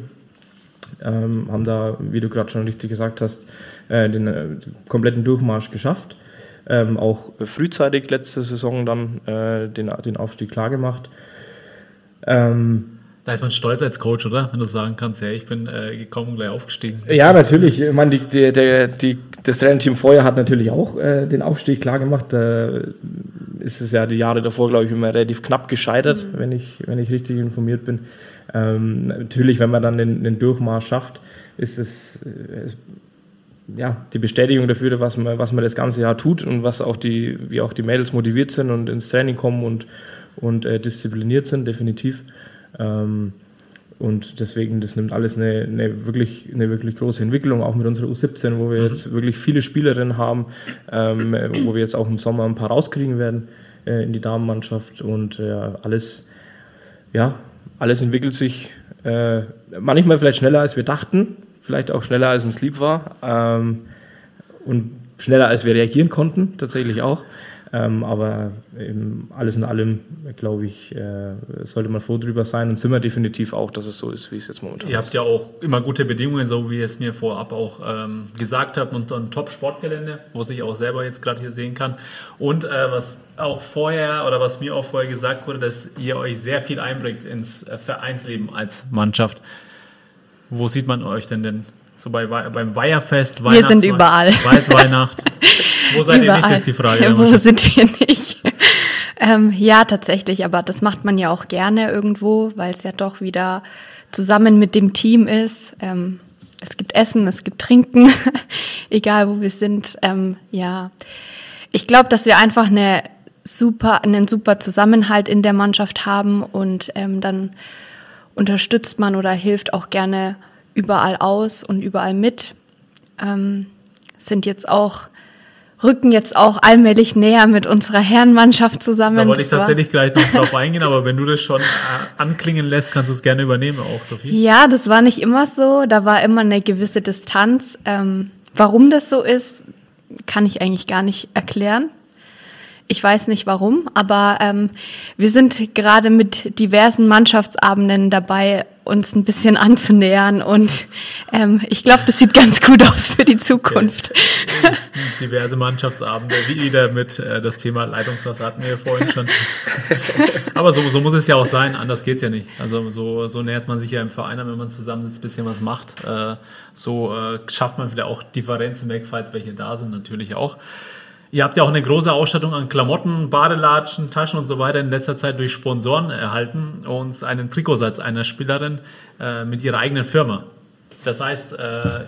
Ähm, haben da, wie du gerade schon richtig gesagt hast, äh, den äh, kompletten Durchmarsch geschafft. Ähm, auch frühzeitig letzte Saison dann äh, den, den Aufstieg klargemacht. Ähm, da ist man stolz als Coach, oder? Wenn du sagen kannst, ja, ich bin äh, gekommen und gleich aufgestiegen. Ja, natürlich. Ich meine, die, die, der, die, das Trainerteam vorher hat natürlich auch äh, den Aufstieg klar gemacht. Da ist es ja die Jahre davor, glaube ich, immer relativ knapp gescheitert, mhm. wenn, ich, wenn ich richtig informiert bin. Ähm, natürlich, wenn man dann den, den Durchmarsch schafft, ist es äh, ja, die Bestätigung dafür, was man, was man das ganze Jahr tut und was auch die, wie auch die Mädels motiviert sind und ins Training kommen und, und äh, diszipliniert sind, definitiv. Ähm, und deswegen, das nimmt alles eine, eine, wirklich, eine wirklich große Entwicklung, auch mit unserer U17, wo wir mhm. jetzt wirklich viele Spielerinnen haben, ähm, wo wir jetzt auch im Sommer ein paar rauskriegen werden äh, in die Damenmannschaft. Und äh, alles, ja, alles entwickelt sich äh, manchmal vielleicht schneller, als wir dachten, vielleicht auch schneller, als uns lieb war. Ähm, und schneller, als wir reagieren konnten, tatsächlich auch. Ähm, aber alles in allem, glaube ich, äh, sollte man froh drüber sein und sind wir definitiv auch, dass es so ist, wie es jetzt momentan ist. Ihr habt ja auch immer gute Bedingungen, so wie ihr es mir vorab auch ähm, gesagt habt, und ein Top-Sportgelände, wo ich auch selber jetzt gerade hier sehen kann. Und äh, was auch vorher oder was mir auch vorher gesagt wurde, dass ihr euch sehr viel einbringt ins äh, Vereinsleben als Mannschaft. Wo sieht man euch denn denn? So bei, beim Weiherfest, Wir sind überall. Waldweihnacht. Wo seid Überall. ihr nicht, ist die Frage. Wo sind wir nicht? ähm, ja, tatsächlich, aber das macht man ja auch gerne irgendwo, weil es ja doch wieder zusammen mit dem Team ist. Ähm, es gibt Essen, es gibt Trinken, egal wo wir sind. Ähm, ja, ich glaube, dass wir einfach eine super, einen super Zusammenhalt in der Mannschaft haben und ähm, dann unterstützt man oder hilft auch gerne überall aus und überall mit. Ähm, sind jetzt auch rücken jetzt auch allmählich näher mit unserer Herrenmannschaft zusammen. Da wollte ich tatsächlich gleich noch drauf eingehen, aber wenn du das schon äh, anklingen lässt, kannst du es gerne übernehmen auch, Sophie. Ja, das war nicht immer so. Da war immer eine gewisse Distanz. Ähm, warum das so ist, kann ich eigentlich gar nicht erklären. Ich weiß nicht warum, aber ähm, wir sind gerade mit diversen Mannschaftsabenden dabei, uns ein bisschen anzunähern und ähm, ich glaube, das sieht ganz gut aus für die Zukunft. Okay. Diverse Mannschaftsabende, wie wieder mit äh, das Thema Leitungswasser hatten wir ja vorhin schon. Aber so, so muss es ja auch sein, anders geht es ja nicht. Also so, so nähert man sich ja im Verein an, wenn man zusammensitzt, ein bisschen was macht. Äh, so äh, schafft man wieder auch Differenzen weg, falls welche da sind, natürlich auch. Ihr habt ja auch eine große Ausstattung an Klamotten, Badelatschen, Taschen und so weiter in letzter Zeit durch Sponsoren erhalten und einen Trikotsatz einer Spielerin äh, mit ihrer eigenen Firma. Das heißt, äh,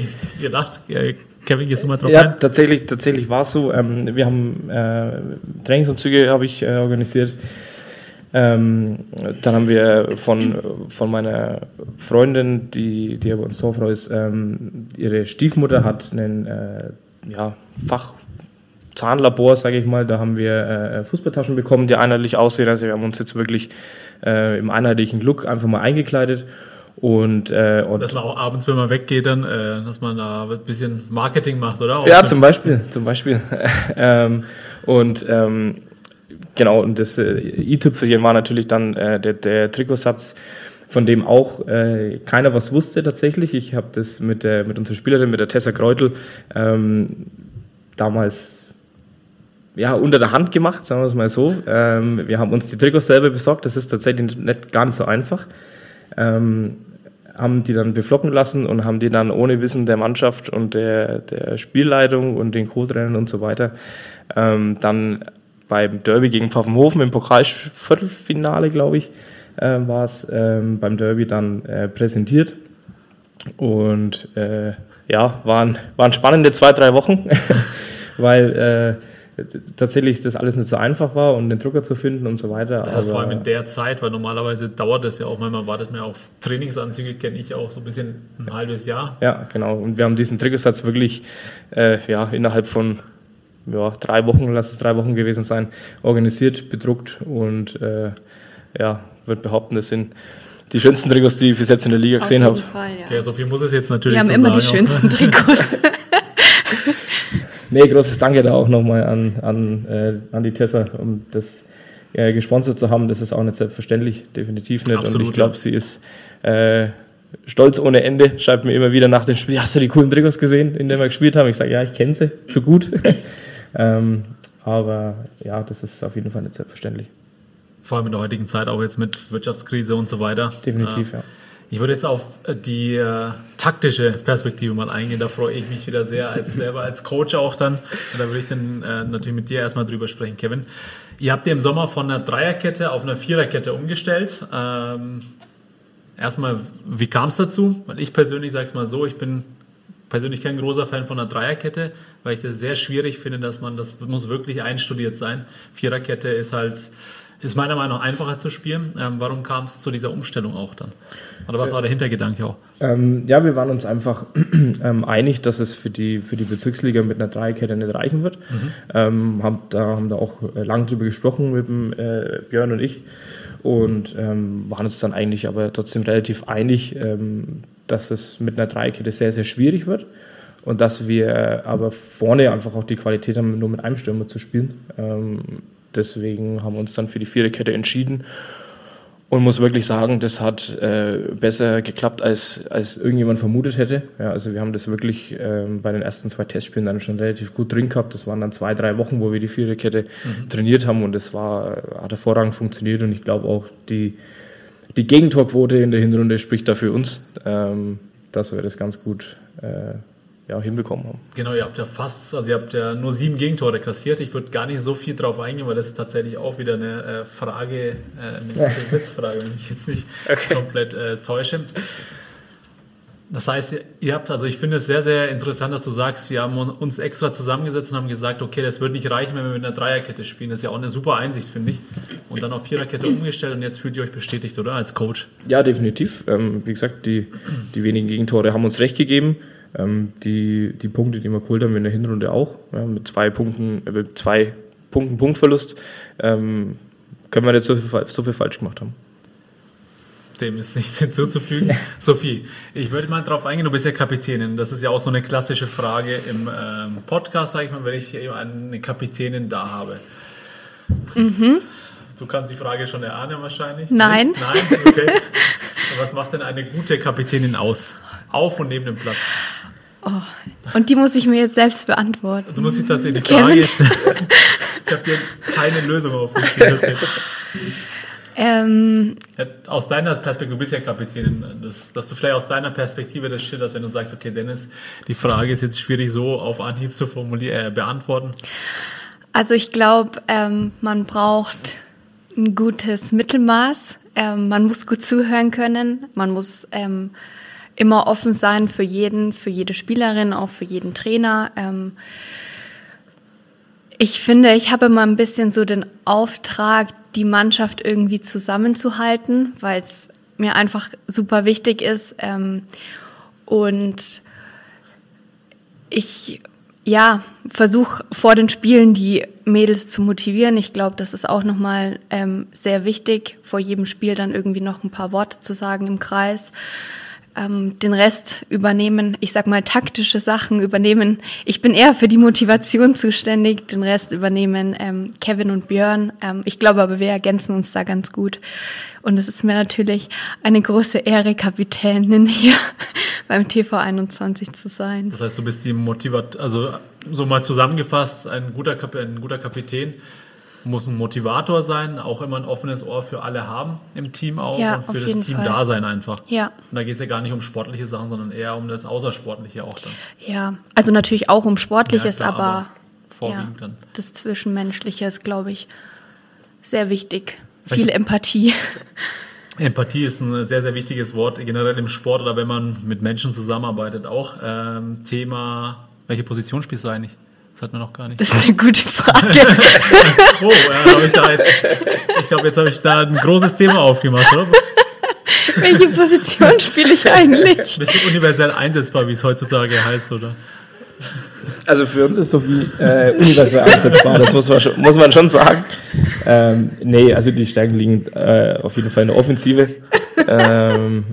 ihr dacht, Kevin, gehst du mal drauf ja, ein? Tatsächlich, tatsächlich war es so. Ähm, wir haben äh, Trainingsanzüge habe ich äh, organisiert. Ähm, dann haben wir von, von meiner Freundin, die, die aber uns Torfrau ist, ähm, ihre Stiefmutter hat einen ja, Fachzahnlabor, sage ich mal. Da haben wir äh, Fußballtaschen bekommen, die einheitlich aussehen. Also wir haben uns jetzt wirklich äh, im einheitlichen Look einfach mal eingekleidet. Und, äh, und dass man auch abends, wenn man weggeht, dann, äh, dass man da ein bisschen Marketing macht, oder? Auch ja, zum Beispiel, zum Beispiel. ähm, und ähm, genau, und das äh, i-Tüpfelchen war natürlich dann äh, der, der Trikotsatz, von dem auch äh, keiner was wusste tatsächlich. Ich habe das mit, der, mit unserer Spielerin, mit der Tessa Kreutel, ähm, damals ja, unter der Hand gemacht, sagen wir es mal so. Ähm, wir haben uns die Trikots selber besorgt, das ist tatsächlich nicht ganz so einfach. Ähm, haben die dann beflocken lassen und haben die dann ohne Wissen der Mannschaft und der, der Spielleitung und den Co-Trainern und so weiter ähm, dann beim Derby gegen Pfaffenhofen im Pokalviertelfinale, glaube ich, äh, war es ähm, beim Derby dann äh, präsentiert. Und äh, ja, waren, waren spannende zwei, drei Wochen, weil äh, tatsächlich das alles nicht so einfach war und den Drucker zu finden und so weiter. Das heißt vor allem in der Zeit, weil normalerweise dauert das ja auch, manchmal wartet man auf Trainingsanzüge, kenne ich auch so ein bisschen ein halbes Jahr. Ja, genau. Und wir haben diesen Triggersatz wirklich äh, ja, innerhalb von ja, drei Wochen, lass es drei Wochen gewesen sein, organisiert, bedruckt und äh, ja, würde behaupten, das sind die schönsten Trikots, die ich bis jetzt in der Liga gesehen habe. Ja. ja, so viel muss es jetzt natürlich Wir haben so immer sagen, die schönsten Trikots. nee, großes Danke da auch nochmal an, an, äh, an die Tessa, um das äh, gesponsert zu haben. Das ist auch nicht selbstverständlich, definitiv nicht. Absolut, Und ich glaube, ja. sie ist äh, stolz ohne Ende. Schreibt mir immer wieder nach dem Spiel, hast du die coolen Trikots gesehen, in denen wir gespielt haben? Ich sage, ja, ich kenne sie zu gut. ähm, aber ja, das ist auf jeden Fall nicht selbstverständlich. Vor allem in der heutigen Zeit auch jetzt mit Wirtschaftskrise und so weiter. Definitiv, äh, ja. Ich würde jetzt auf die äh, taktische Perspektive mal eingehen. Da freue ich mich wieder sehr, als selber als Coach auch dann. Und da würde ich dann äh, natürlich mit dir erstmal drüber sprechen, Kevin. Ihr habt ihr im Sommer von einer Dreierkette auf eine Viererkette umgestellt. Ähm, erstmal, wie kam es dazu? Weil ich persönlich sage es mal so, ich bin persönlich kein großer Fan von einer Dreierkette, weil ich das sehr schwierig finde, dass man, das muss wirklich einstudiert sein. Viererkette ist halt ist meiner Meinung nach einfacher zu spielen. Ähm, warum kam es zu dieser Umstellung auch dann? Oder was war der Hintergedanke auch? Ähm, ja, wir waren uns einfach ähm, einig, dass es für die, für die Bezirksliga mit einer Dreikette nicht reichen wird. Mhm. Ähm, haben, da haben da auch äh, lange drüber gesprochen mit dem, äh, Björn und ich und ähm, waren uns dann eigentlich aber trotzdem relativ einig, ähm, dass es mit einer Dreikette sehr, sehr schwierig wird und dass wir aber vorne einfach auch die Qualität haben, nur mit einem Stürmer zu spielen deswegen haben wir uns dann für die Viererkette entschieden und muss wirklich sagen, das hat äh, besser geklappt, als, als irgendjemand vermutet hätte. Ja, also wir haben das wirklich äh, bei den ersten zwei Testspielen dann schon relativ gut drin gehabt. Das waren dann zwei, drei Wochen, wo wir die Viererkette mhm. trainiert haben und das war, hat hervorragend funktioniert und ich glaube auch die, die Gegentorquote in der Hinrunde spricht da für uns, ähm, dass wir das ganz gut äh, ja, hinbekommen haben. Genau, ihr habt ja fast, also ihr habt ja nur sieben Gegentore kassiert. Ich würde gar nicht so viel drauf eingehen, weil das ist tatsächlich auch wieder eine äh, Frage, äh, eine Quizfrage, wenn ich jetzt nicht okay. komplett äh, täusche. Das heißt, ihr habt, also ich finde es sehr, sehr interessant, dass du sagst, wir haben uns extra zusammengesetzt und haben gesagt, okay, das wird nicht reichen, wenn wir mit einer Dreierkette spielen. Das ist ja auch eine super Einsicht, finde ich. Und dann auf Viererkette umgestellt und jetzt fühlt ihr euch bestätigt, oder? Als Coach. Ja, definitiv. Ähm, wie gesagt, die, die wenigen Gegentore haben uns recht gegeben. Ähm, die, die Punkte, die wir geholt haben in der Hinrunde auch, ja, mit zwei Punkten, äh, mit zwei Punkten Punktverlust, ähm, können wir nicht so viel, so viel falsch gemacht haben. Dem ist nichts hinzuzufügen. Sophie, ich würde mal darauf eingehen, du bist ja Kapitänin. Das ist ja auch so eine klassische Frage im ähm, Podcast, sage ich mal, wenn ich eine Kapitänin da habe. Mhm. Du kannst die Frage schon erahnen wahrscheinlich. Nein. Nicht? Nein, okay. Was macht denn eine gute Kapitänin aus? Auf und neben dem Platz. Oh, und die muss ich mir jetzt selbst beantworten. Du musst dich tatsächlich, die Frage ist, ich habe dir keine Lösung aufgeschrieben. Ähm, aus deiner Perspektive, du bist ja Kapitänin, dass, dass du vielleicht aus deiner Perspektive das schilderst, wenn du sagst, okay, Dennis, die Frage ist jetzt schwierig so auf Anhieb zu formulieren, äh, beantworten. Also ich glaube, ähm, man braucht ein gutes Mittelmaß. Ähm, man muss gut zuhören können. Man muss ähm, immer offen sein für jeden, für jede Spielerin, auch für jeden Trainer. Ähm, ich finde, ich habe immer ein bisschen so den Auftrag, die Mannschaft irgendwie zusammenzuhalten, weil es mir einfach super wichtig ist. Ähm, und ich ja, versuche vor den Spielen die Mädels zu motivieren. Ich glaube, das ist auch nochmal ähm, sehr wichtig, vor jedem Spiel dann irgendwie noch ein paar Worte zu sagen im Kreis. Ähm, den Rest übernehmen, ich sag mal taktische Sachen übernehmen. Ich bin eher für die Motivation zuständig, den Rest übernehmen ähm, Kevin und Björn. Ähm, ich glaube aber, wir ergänzen uns da ganz gut. Und es ist mir natürlich eine große Ehre, Kapitänin hier beim TV21 zu sein. Das heißt, du bist die Motivat, also so mal zusammengefasst, ein guter, Kap ein guter Kapitän muss ein Motivator sein, auch immer ein offenes Ohr für alle haben im Team auch ja, und für das Team Fall. da sein einfach. Ja. Und da geht es ja gar nicht um sportliche Sachen, sondern eher um das Außersportliche auch dann. Ja, also natürlich auch um Sportliches, ja, klar, aber, aber vorwiegend ja, dann. Das Zwischenmenschliche ist, glaube ich, sehr wichtig. Viel Empathie. Empathie ist ein sehr, sehr wichtiges Wort, generell im Sport oder wenn man mit Menschen zusammenarbeitet auch. Ähm, Thema, welche Position spielst du eigentlich? Das hat man noch gar nicht. Das ist eine gute Frage. oh, ja, hab ich da jetzt, ich glaube, jetzt habe ich da ein großes Thema aufgemacht, oder? Welche Position spiele ich eigentlich? Bist du universell einsetzbar, wie es heutzutage heißt, oder? Also für uns ist Sophie äh, universell einsetzbar, das muss man schon, muss man schon sagen. Ähm, nee, also die Stärken liegen äh, auf jeden Fall in der Offensive. Ähm,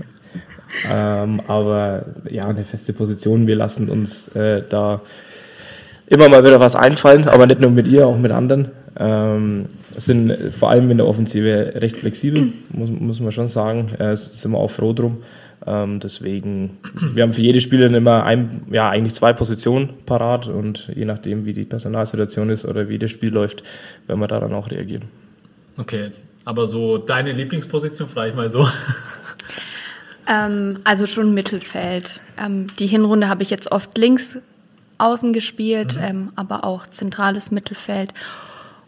ähm, aber ja, eine feste Position. Wir lassen uns äh, da immer mal wieder was einfallen, aber nicht nur mit ihr, auch mit anderen. Ähm, sind vor allem in der Offensive recht flexibel, muss, muss man schon sagen. Äh, sind wir auch froh drum. Ähm, deswegen, wir haben für jede Spielerin immer ein, ja, eigentlich zwei Positionen parat und je nachdem, wie die Personalsituation ist oder wie das Spiel läuft, werden wir da dann auch reagieren. Okay, aber so deine Lieblingsposition, vielleicht mal so. Ähm, also schon Mittelfeld. Ähm, die Hinrunde habe ich jetzt oft links außen gespielt, mhm. ähm, aber auch zentrales Mittelfeld.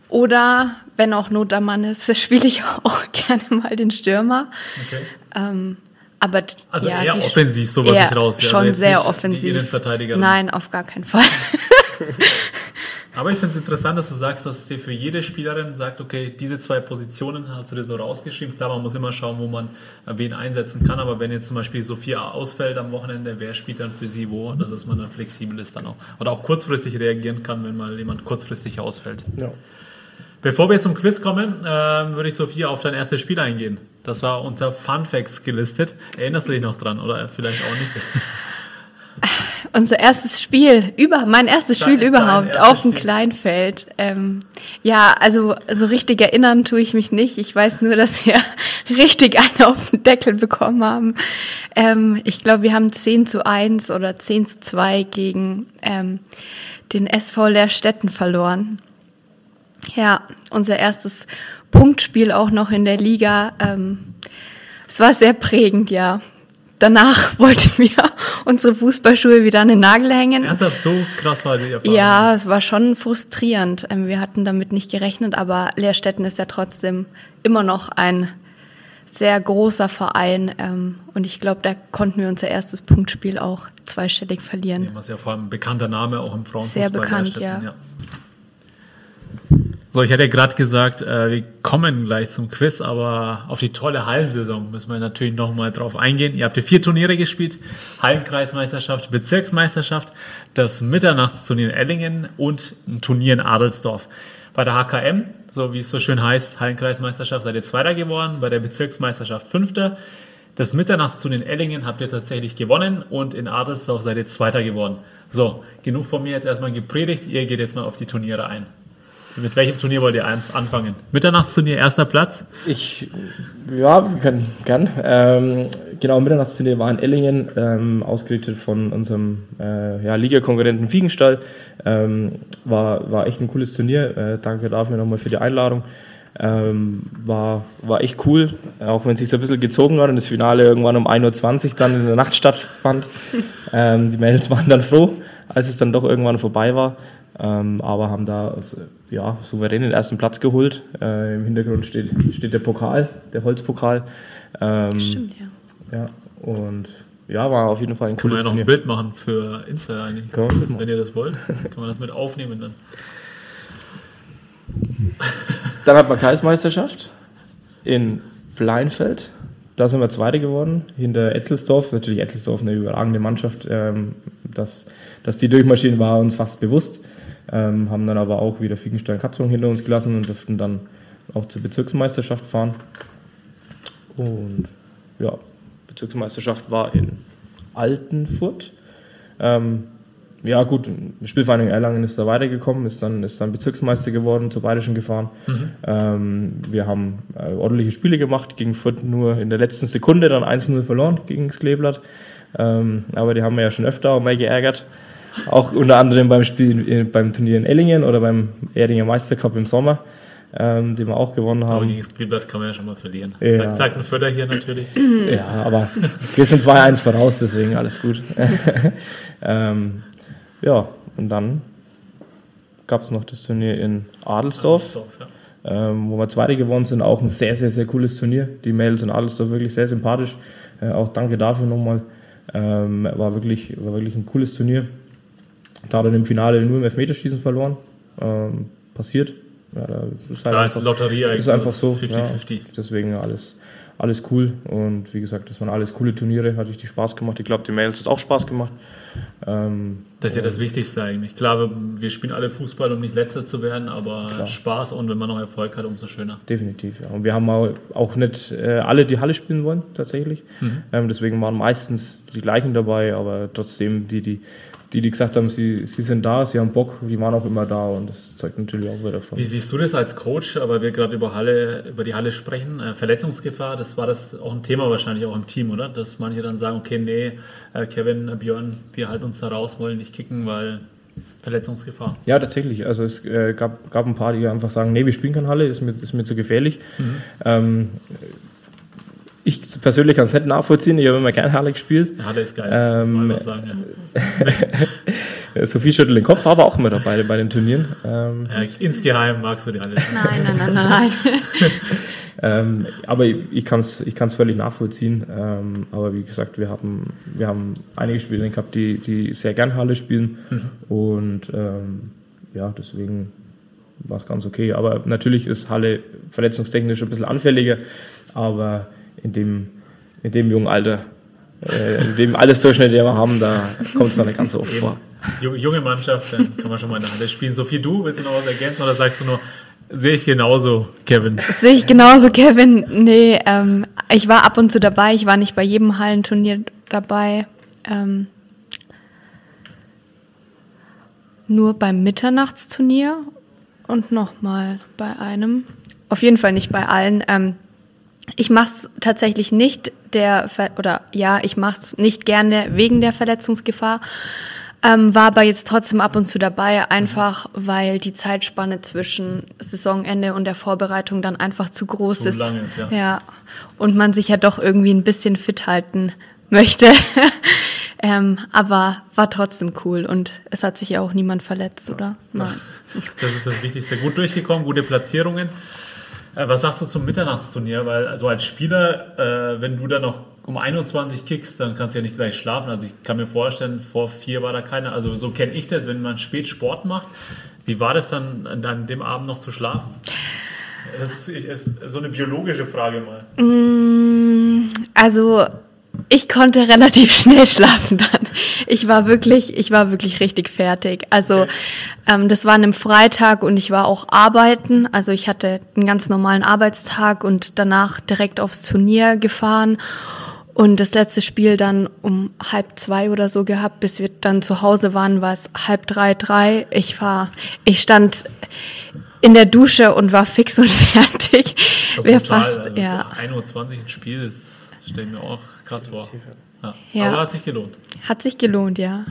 Oder wenn auch Not am Mann ist, spiele ich auch gerne mal den Stürmer. Okay. Ähm, aber also ja, eher offensiv, so was ich raus. Schon also sehr offensiv. Nein, auf gar keinen Fall. Aber ich finde es interessant, dass du sagst, dass dir für jede Spielerin sagt, okay, diese zwei Positionen hast du dir so rausgeschrieben. Klar, man muss immer schauen, wo man wen einsetzen kann. Aber wenn jetzt zum Beispiel Sophia ausfällt am Wochenende, wer spielt dann für sie wo? Also, dass man dann flexibel ist dann auch. Oder auch kurzfristig reagieren kann, wenn mal jemand kurzfristig ausfällt. Ja. Bevor wir zum Quiz kommen, äh, würde ich Sophia auf dein erstes Spiel eingehen. Das war unter Fun Facts gelistet. Erinnerst du dich noch dran oder vielleicht auch nicht? Unser erstes Spiel, über, mein erstes Spiel dein, überhaupt dein auf dem Kleinfeld. Ähm, ja, also so richtig erinnern tue ich mich nicht. Ich weiß nur, dass wir richtig einen auf den Deckel bekommen haben. Ähm, ich glaube, wir haben 10 zu 1 oder 10 zu 2 gegen ähm, den SV Leerstetten verloren. Ja, unser erstes Punktspiel auch noch in der Liga. Ähm, es war sehr prägend, ja. Danach wollten wir unsere Fußballschuhe wieder an den Nagel hängen. Ernsthaft, so krass war die Erfahrung? Ja, es war schon frustrierend. Ähm, wir hatten damit nicht gerechnet, aber Leerstetten ist ja trotzdem immer noch ein sehr großer Verein. Ähm, und ich glaube, da konnten wir unser erstes Punktspiel auch zweistellig verlieren. Ja, was ja vor allem ein bekannter Name auch im Frauenfußball. Sehr bekannt, ja. ja. So, ich hatte ja gerade gesagt, äh, wir kommen gleich zum Quiz, aber auf die tolle Hallensaison müssen wir natürlich nochmal drauf eingehen. Ihr habt ja vier Turniere gespielt: Hallenkreismeisterschaft, Bezirksmeisterschaft, das Mitternachtsturnier in Ellingen und ein Turnier in Adelsdorf. Bei der HKM, so wie es so schön heißt, Hallenkreismeisterschaft, seid ihr Zweiter geworden, bei der Bezirksmeisterschaft Fünfter. Das Mitternachtsturnier in Ellingen habt ihr tatsächlich gewonnen und in Adelsdorf seid ihr Zweiter geworden. So, genug von mir jetzt erstmal gepredigt. Ihr geht jetzt mal auf die Turniere ein. Mit welchem Turnier wollt ihr anfangen? Mitternachtsturnier, erster Platz? Ich, ja, wir können gern. Ähm, genau, Mitternachtsturnier war in Ellingen, ähm, ausgerichtet von unserem äh, ja, Ligakonkurrenten Fiegenstall. Ähm, war, war echt ein cooles Turnier. Äh, danke dafür nochmal für die Einladung. Ähm, war, war echt cool, auch wenn es sich so ein bisschen gezogen hat und das Finale irgendwann um 1.20 Uhr dann in der Nacht stattfand. Ähm, die Mädels waren dann froh, als es dann doch irgendwann vorbei war. Ähm, aber haben da ja, souverän den ersten Platz geholt. Äh, Im Hintergrund steht, steht der Pokal, der Holzpokal. Ähm, Stimmt, ja. Ja, und ja, war auf jeden Fall ein cooles Kann man ja noch ein Bild machen für Insta eigentlich, wenn ihr das wollt. Kann man das mit aufnehmen dann. Dann hat man Kreismeisterschaft in Bleinfeld. Da sind wir Zweite geworden, hinter Etzelsdorf. Natürlich Etzelsdorf eine überragende Mannschaft. Ähm, dass, dass die durchmarschieren, war uns fast bewusst. Ähm, haben dann aber auch wieder Fiegenstein-Katzung hinter uns gelassen und durften dann auch zur Bezirksmeisterschaft fahren. Und ja, Bezirksmeisterschaft war in Altenfurt. Ähm, ja, gut, Spielvereinigung Erlangen ist da weitergekommen, ist dann, ist dann Bezirksmeister geworden, zur Bayerischen gefahren. Mhm. Ähm, wir haben äh, ordentliche Spiele gemacht, gegen Furt nur in der letzten Sekunde, dann 1-0 verloren gegen das Kleeblatt. Ähm, aber die haben wir ja schon öfter auch mal geärgert. Auch unter anderem beim Spiel beim Turnier in Ellingen oder beim Erdinger Meistercup im Sommer, ähm, den wir auch gewonnen haben. Aber gegen das Spielblatt kann man ja schon mal verlieren. Ja. Sagt, sagt ein Förder hier natürlich. Ja, aber wir sind 2-1 voraus, deswegen alles gut. ähm, ja, und dann gab es noch das Turnier in Adelsdorf. Adelsdorf ja. Ähm, wo wir Zweite gewonnen sind, auch ein sehr, sehr, sehr cooles Turnier. Die Mädels in Adelsdorf wirklich sehr sympathisch. Äh, auch danke dafür nochmal. Ähm, war, wirklich, war wirklich ein cooles Turnier. Da dann im Finale nur im Elfmeterschießen verloren. Ähm, passiert. Ja, da ist, halt da einfach, ist Lotterie eigentlich. Ist einfach so. 50-50. Ja, deswegen alles, alles cool. Und wie gesagt, das waren alles coole Turniere. Hat richtig Spaß gemacht. Ich glaube, die Mails hat auch Spaß gemacht. Ähm, das ist ja das Wichtigste eigentlich. Klar, wir spielen alle Fußball, um nicht letzter zu werden, aber klar. Spaß und wenn man noch Erfolg hat, umso schöner. Definitiv, ja. Und wir haben auch nicht äh, alle die Halle spielen wollen, tatsächlich. Mhm. Ähm, deswegen waren meistens die gleichen dabei, aber trotzdem die, die die, die gesagt haben, sie, sie sind da, sie haben Bock, die waren auch immer da und das zeugt natürlich auch wieder von. Wie siehst du das als Coach, weil wir gerade über, Halle, über die Halle sprechen? Äh, Verletzungsgefahr, das war das auch ein Thema wahrscheinlich auch im Team, oder? Dass manche dann sagen, okay, nee, äh, Kevin, Björn, wir halten uns da raus, wollen nicht kicken, weil Verletzungsgefahr. Ja, tatsächlich. Also es äh, gab, gab ein paar, die einfach sagen, nee, wir spielen keine Halle, ist mir, ist mir zu gefährlich. Mhm. Ähm, persönlich kann es nicht nachvollziehen, ich habe immer gerne Halle gespielt. Halle ist geil, ähm, muss man sagen. Ja. Sophie schüttelt den Kopf, aber auch immer dabei bei den Turnieren. Ähm, ja, insgeheim magst du die Halle. Nein, nein, nein, nein. ähm, aber ich, ich kann es ich kann's völlig nachvollziehen. Ähm, aber wie gesagt, wir haben, wir haben einige Spieler gehabt, die, die sehr gern Halle spielen. Mhm. Und ähm, ja, deswegen war es ganz okay. Aber natürlich ist Halle verletzungstechnisch ein bisschen anfälliger. Aber in dem, in dem jungen Alter, äh, in dem Altersdurchschnitt, den wir haben, da kommt es noch nicht ganz so oft vor. Junge Mannschaft, dann kann man schon mal in der Halle spielen. Sophie, du willst du noch was ergänzen oder sagst du nur, sehe ich genauso, Kevin? Sehe ich genauso, Kevin. Nee, ähm, ich war ab und zu dabei, ich war nicht bei jedem Hallenturnier dabei. Ähm, nur beim Mitternachtsturnier und nochmal bei einem. Auf jeden Fall nicht bei allen. Ähm, ich mache es tatsächlich nicht der oder ja, ich mache es nicht gerne wegen der Verletzungsgefahr. Ähm, war aber jetzt trotzdem ab und zu dabei, einfach weil die Zeitspanne zwischen Saisonende und der Vorbereitung dann einfach zu groß zu ist. Lang ist ja. ja. Und man sich ja doch irgendwie ein bisschen fit halten möchte. ähm, aber war trotzdem cool und es hat sich ja auch niemand verletzt, oder? Nein. Das ist das Wichtigste. Gut durchgekommen, gute Platzierungen. Äh, was sagst du zum Mitternachtsturnier? Weil also als Spieler, äh, wenn du da noch um 21 kickst, dann kannst du ja nicht gleich schlafen. Also ich kann mir vorstellen, vor vier war da keiner. Also so kenne ich das, wenn man spät Sport macht, Wie war das dann an dem Abend noch zu schlafen? Das ist, ist so eine biologische Frage mal. Mm, also ich konnte relativ schnell schlafen dann. Ich war wirklich, ich war wirklich richtig fertig. Also okay. ähm, das war an einem Freitag und ich war auch arbeiten. Also ich hatte einen ganz normalen Arbeitstag und danach direkt aufs Turnier gefahren und das letzte Spiel dann um halb zwei oder so gehabt, bis wir dann zu Hause waren, war es halb drei, drei. Ich war, ich stand in der Dusche und war fix und fertig. Wäre fast, also ja. 1.20 Uhr ein Spiel, das stelle ich mir auch krass vor. Ja. ja. Aber hat sich gelohnt. Hat sich gelohnt, ja.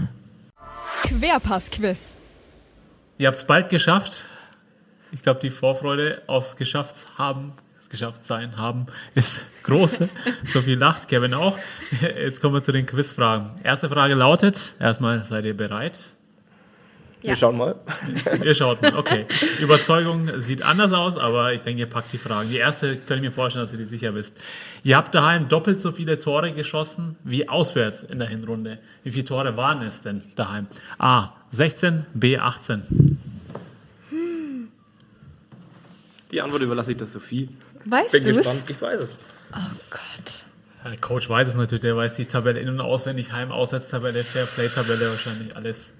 Querpass-Quiz. Ihr habt es bald geschafft. Ich glaube, die Vorfreude aufs Geschafft haben geschafft sein haben, ist groß. so viel lacht Kevin auch. Jetzt kommen wir zu den Quizfragen. Erste Frage lautet: Erstmal, seid ihr bereit? Ja. Wir schauen mal. Ihr schaut mal, okay. Überzeugung sieht anders aus, aber ich denke, ihr packt die Fragen. Die erste kann ich mir vorstellen, dass ihr die sicher wisst. Ihr habt daheim doppelt so viele Tore geschossen wie auswärts in der Hinrunde. Wie viele Tore waren es denn daheim? A. 16, B. 18. Die Antwort überlasse ich der Sophie. Weißt du es? Ich weiß es. Oh Gott. Der Coach weiß es natürlich, der weiß die Tabelle in- und auswendig, Heim-, Auswärtstabelle, Fairplay-Tabelle, wahrscheinlich alles.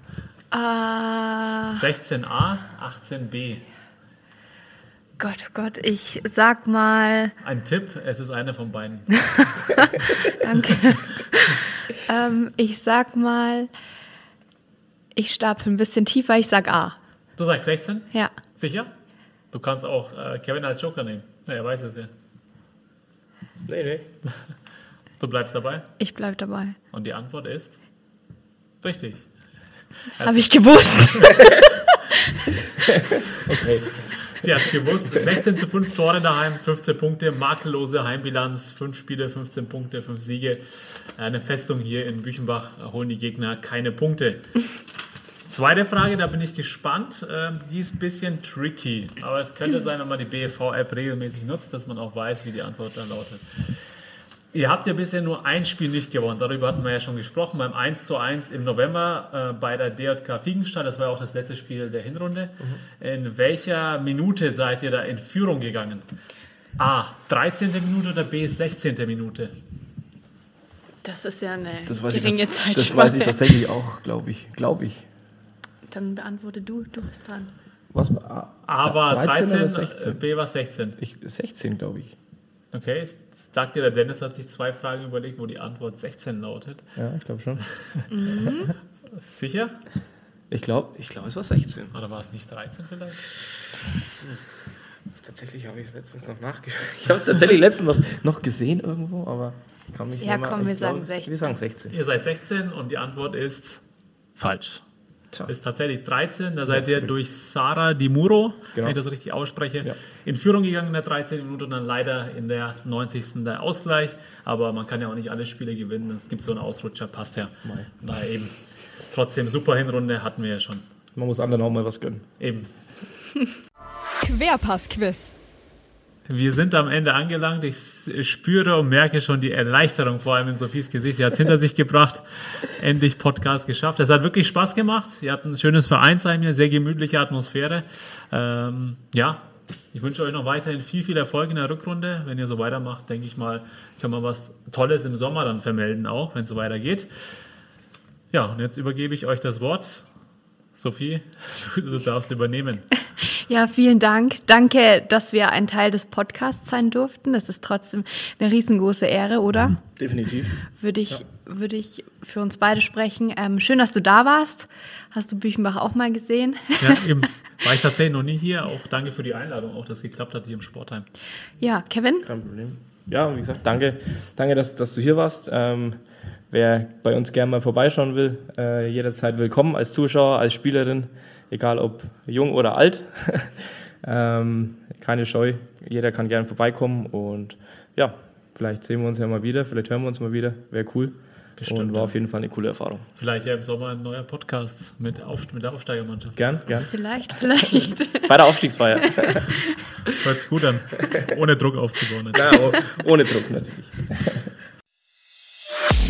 Uh, 16a, 18b. Gott, oh Gott, ich sag mal. Ein Tipp, es ist einer von beiden. Danke. ähm, ich sag mal, ich stapel ein bisschen tiefer, ich sag A. Du sagst 16? Ja. Sicher? Du kannst auch äh, Kevin als Joker nehmen. Ja, er weiß es ja. Nee, nee. Du bleibst dabei? Ich bleib dabei. Und die Antwort ist richtig. Habe ich gewusst. okay. Sie hat es gewusst. 16 zu 5 Tore daheim, 15 Punkte, makellose Heimbilanz, 5 Spiele, 15 Punkte, 5 Siege. Eine Festung hier in Büchenbach holen die Gegner keine Punkte. Zweite Frage, da bin ich gespannt. Ähm, die ist ein bisschen tricky, aber es könnte sein, wenn man die BFV-App regelmäßig nutzt, dass man auch weiß, wie die Antwort dann lautet. Ihr habt ja bisher nur ein Spiel nicht gewonnen. Darüber hatten wir ja schon gesprochen. Beim 1 zu 1 im November äh, bei der DJK Fiegenstadt. Das war ja auch das letzte Spiel der Hinrunde. Mhm. In welcher Minute seid ihr da in Führung gegangen? A. 13. Minute oder B. 16. Minute? Das ist ja eine das geringe Zeit. Das weiß ich tatsächlich auch, glaube ich. Glaube ich. Dann beantworte du, du bist dran. Was? A war 13, 13 16? B war 16. Ich, 16, glaube ich. Okay, sagt dir, der Dennis hat sich zwei Fragen überlegt, wo die Antwort 16 lautet. Ja, ich glaube schon. Mhm. Sicher? Ich glaube, ich glaub, es war 16. Oder war es nicht 13 vielleicht? Tatsächlich habe ich es letztens noch nachgeschaut. Ich habe es tatsächlich letztens noch, noch gesehen irgendwo, aber ich kann mich Ja, komm, wir sagen 16. Wir sagen 16. Ihr seid 16 und die Antwort ist falsch. Tja. Ist tatsächlich 13. Da seid ihr durch Sara Di Muro, genau. wenn ich das richtig ausspreche, ja. in Führung gegangen in der 13. Minute und dann leider in der 90. der Ausgleich. Aber man kann ja auch nicht alle Spiele gewinnen. Es gibt so einen Ausrutscher, passt ja. Daher eben. Trotzdem super Hinrunde hatten wir ja schon. Man muss anderen auch mal was gönnen. Eben. Querpass-Quiz. Wir sind am Ende angelangt. Ich spüre und merke schon die Erleichterung, vor allem in Sophies Gesicht. Sie hat es hinter sich gebracht. Endlich Podcast geschafft. Es hat wirklich Spaß gemacht. Ihr habt ein schönes Vereinsheim hier, sehr gemütliche Atmosphäre. Ähm, ja, ich wünsche euch noch weiterhin viel, viel Erfolg in der Rückrunde. Wenn ihr so weitermacht, denke ich mal, können wir was Tolles im Sommer dann vermelden, auch wenn es so weitergeht. Ja, und jetzt übergebe ich euch das Wort. Sophie, du darfst übernehmen. Ja, vielen Dank. Danke, dass wir ein Teil des Podcasts sein durften. Das ist trotzdem eine riesengroße Ehre, oder? Mhm, definitiv. Würde ich, ja. würde ich für uns beide sprechen. Ähm, schön, dass du da warst. Hast du Büchenbach auch mal gesehen? Ja, eben. War ich tatsächlich noch nie hier. Auch danke für die Einladung, auch dass es geklappt hat hier im Sportheim. Ja, Kevin? Kein Problem. Ja, wie gesagt, danke, danke dass, dass du hier warst. Ähm, wer bei uns gerne mal vorbeischauen will, äh, jederzeit willkommen als Zuschauer, als Spielerin egal ob jung oder alt. ähm, keine Scheu, jeder kann gerne vorbeikommen und ja, vielleicht sehen wir uns ja mal wieder, vielleicht hören wir uns mal wieder, wäre cool. Bestimmt, und war auf jeden Fall eine coole Erfahrung. Vielleicht ja im Sommer ein neuer Podcast mit, Auf, mit der Aufsteigermannschaft. Gern, gern. Vielleicht, vielleicht. Bei der Aufstiegsfeier. Hört sich gut an. Ohne Druck aufzubauen. Ja, ohne Druck natürlich.